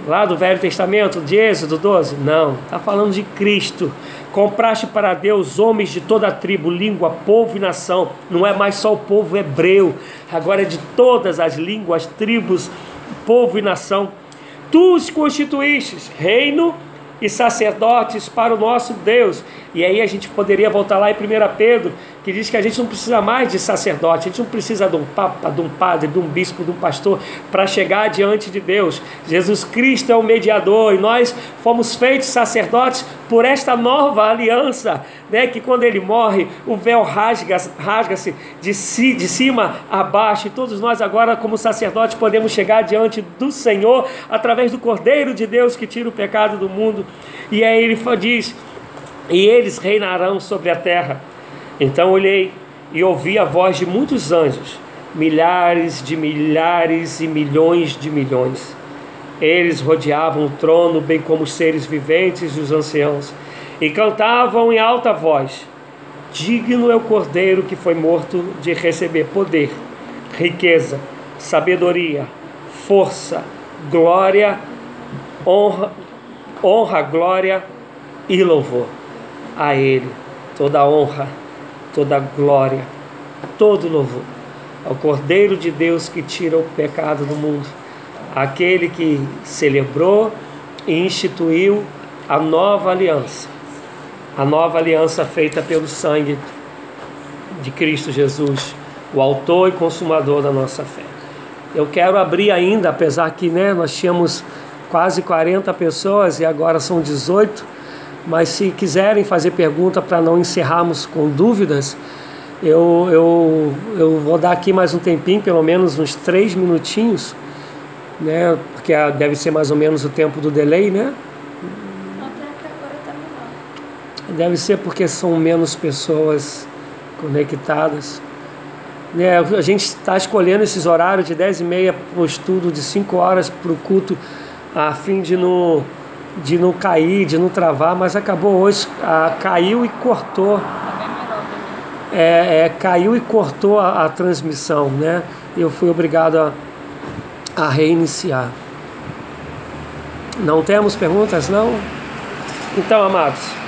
lá do Velho Testamento, de Êxodo 12? Não, está falando de Cristo. Compraste para Deus homens de toda a tribo, língua, povo e nação. Não é mais só o povo hebreu, agora é de todas as línguas, tribos, povo e nação. Tu os constituíste reino e sacerdotes para o nosso Deus. E aí a gente poderia voltar lá em 1 Pedro, que diz que a gente não precisa mais de sacerdote, a gente não precisa de um papa, de um padre, de um bispo, de um pastor para chegar diante de Deus. Jesus Cristo é o mediador e nós fomos feitos sacerdotes por esta nova aliança, né? Que quando ele morre, o véu rasga-se rasga de, si, de cima a baixo, e todos nós agora, como sacerdotes, podemos chegar diante do Senhor através do Cordeiro de Deus que tira o pecado do mundo. E aí ele diz: e eles reinarão sobre a terra. Então olhei e ouvi a voz de muitos anjos, milhares de milhares e milhões de milhões. Eles rodeavam o trono, bem como os seres viventes e os anciãos, e cantavam em alta voz: Digno é o cordeiro que foi morto de receber poder, riqueza, sabedoria, força, glória, honra, honra, glória e louvor a Ele toda honra, toda glória, todo louvor. Ao Cordeiro de Deus que tira o pecado do mundo, aquele que celebrou e instituiu a nova aliança, a nova aliança feita pelo sangue de Cristo Jesus, o autor e consumador da nossa fé. Eu quero abrir ainda, apesar que né, nós tínhamos quase 40 pessoas e agora são 18 mas se quiserem fazer pergunta para não encerrarmos com dúvidas, eu, eu, eu vou dar aqui mais um tempinho, pelo menos uns três minutinhos, né? Porque deve ser mais ou menos o tempo do delay, né? Deve ser porque são menos pessoas conectadas. Né, a gente está escolhendo esses horários de 10 e meia para o estudo, de 5 horas para o culto, a fim de não de não cair, de não travar, mas acabou hoje, a, caiu e cortou. É, é, caiu e cortou a, a, transmissão, né? Eu fui obrigado a, a reiniciar. Não temos perguntas, não? Então, amados.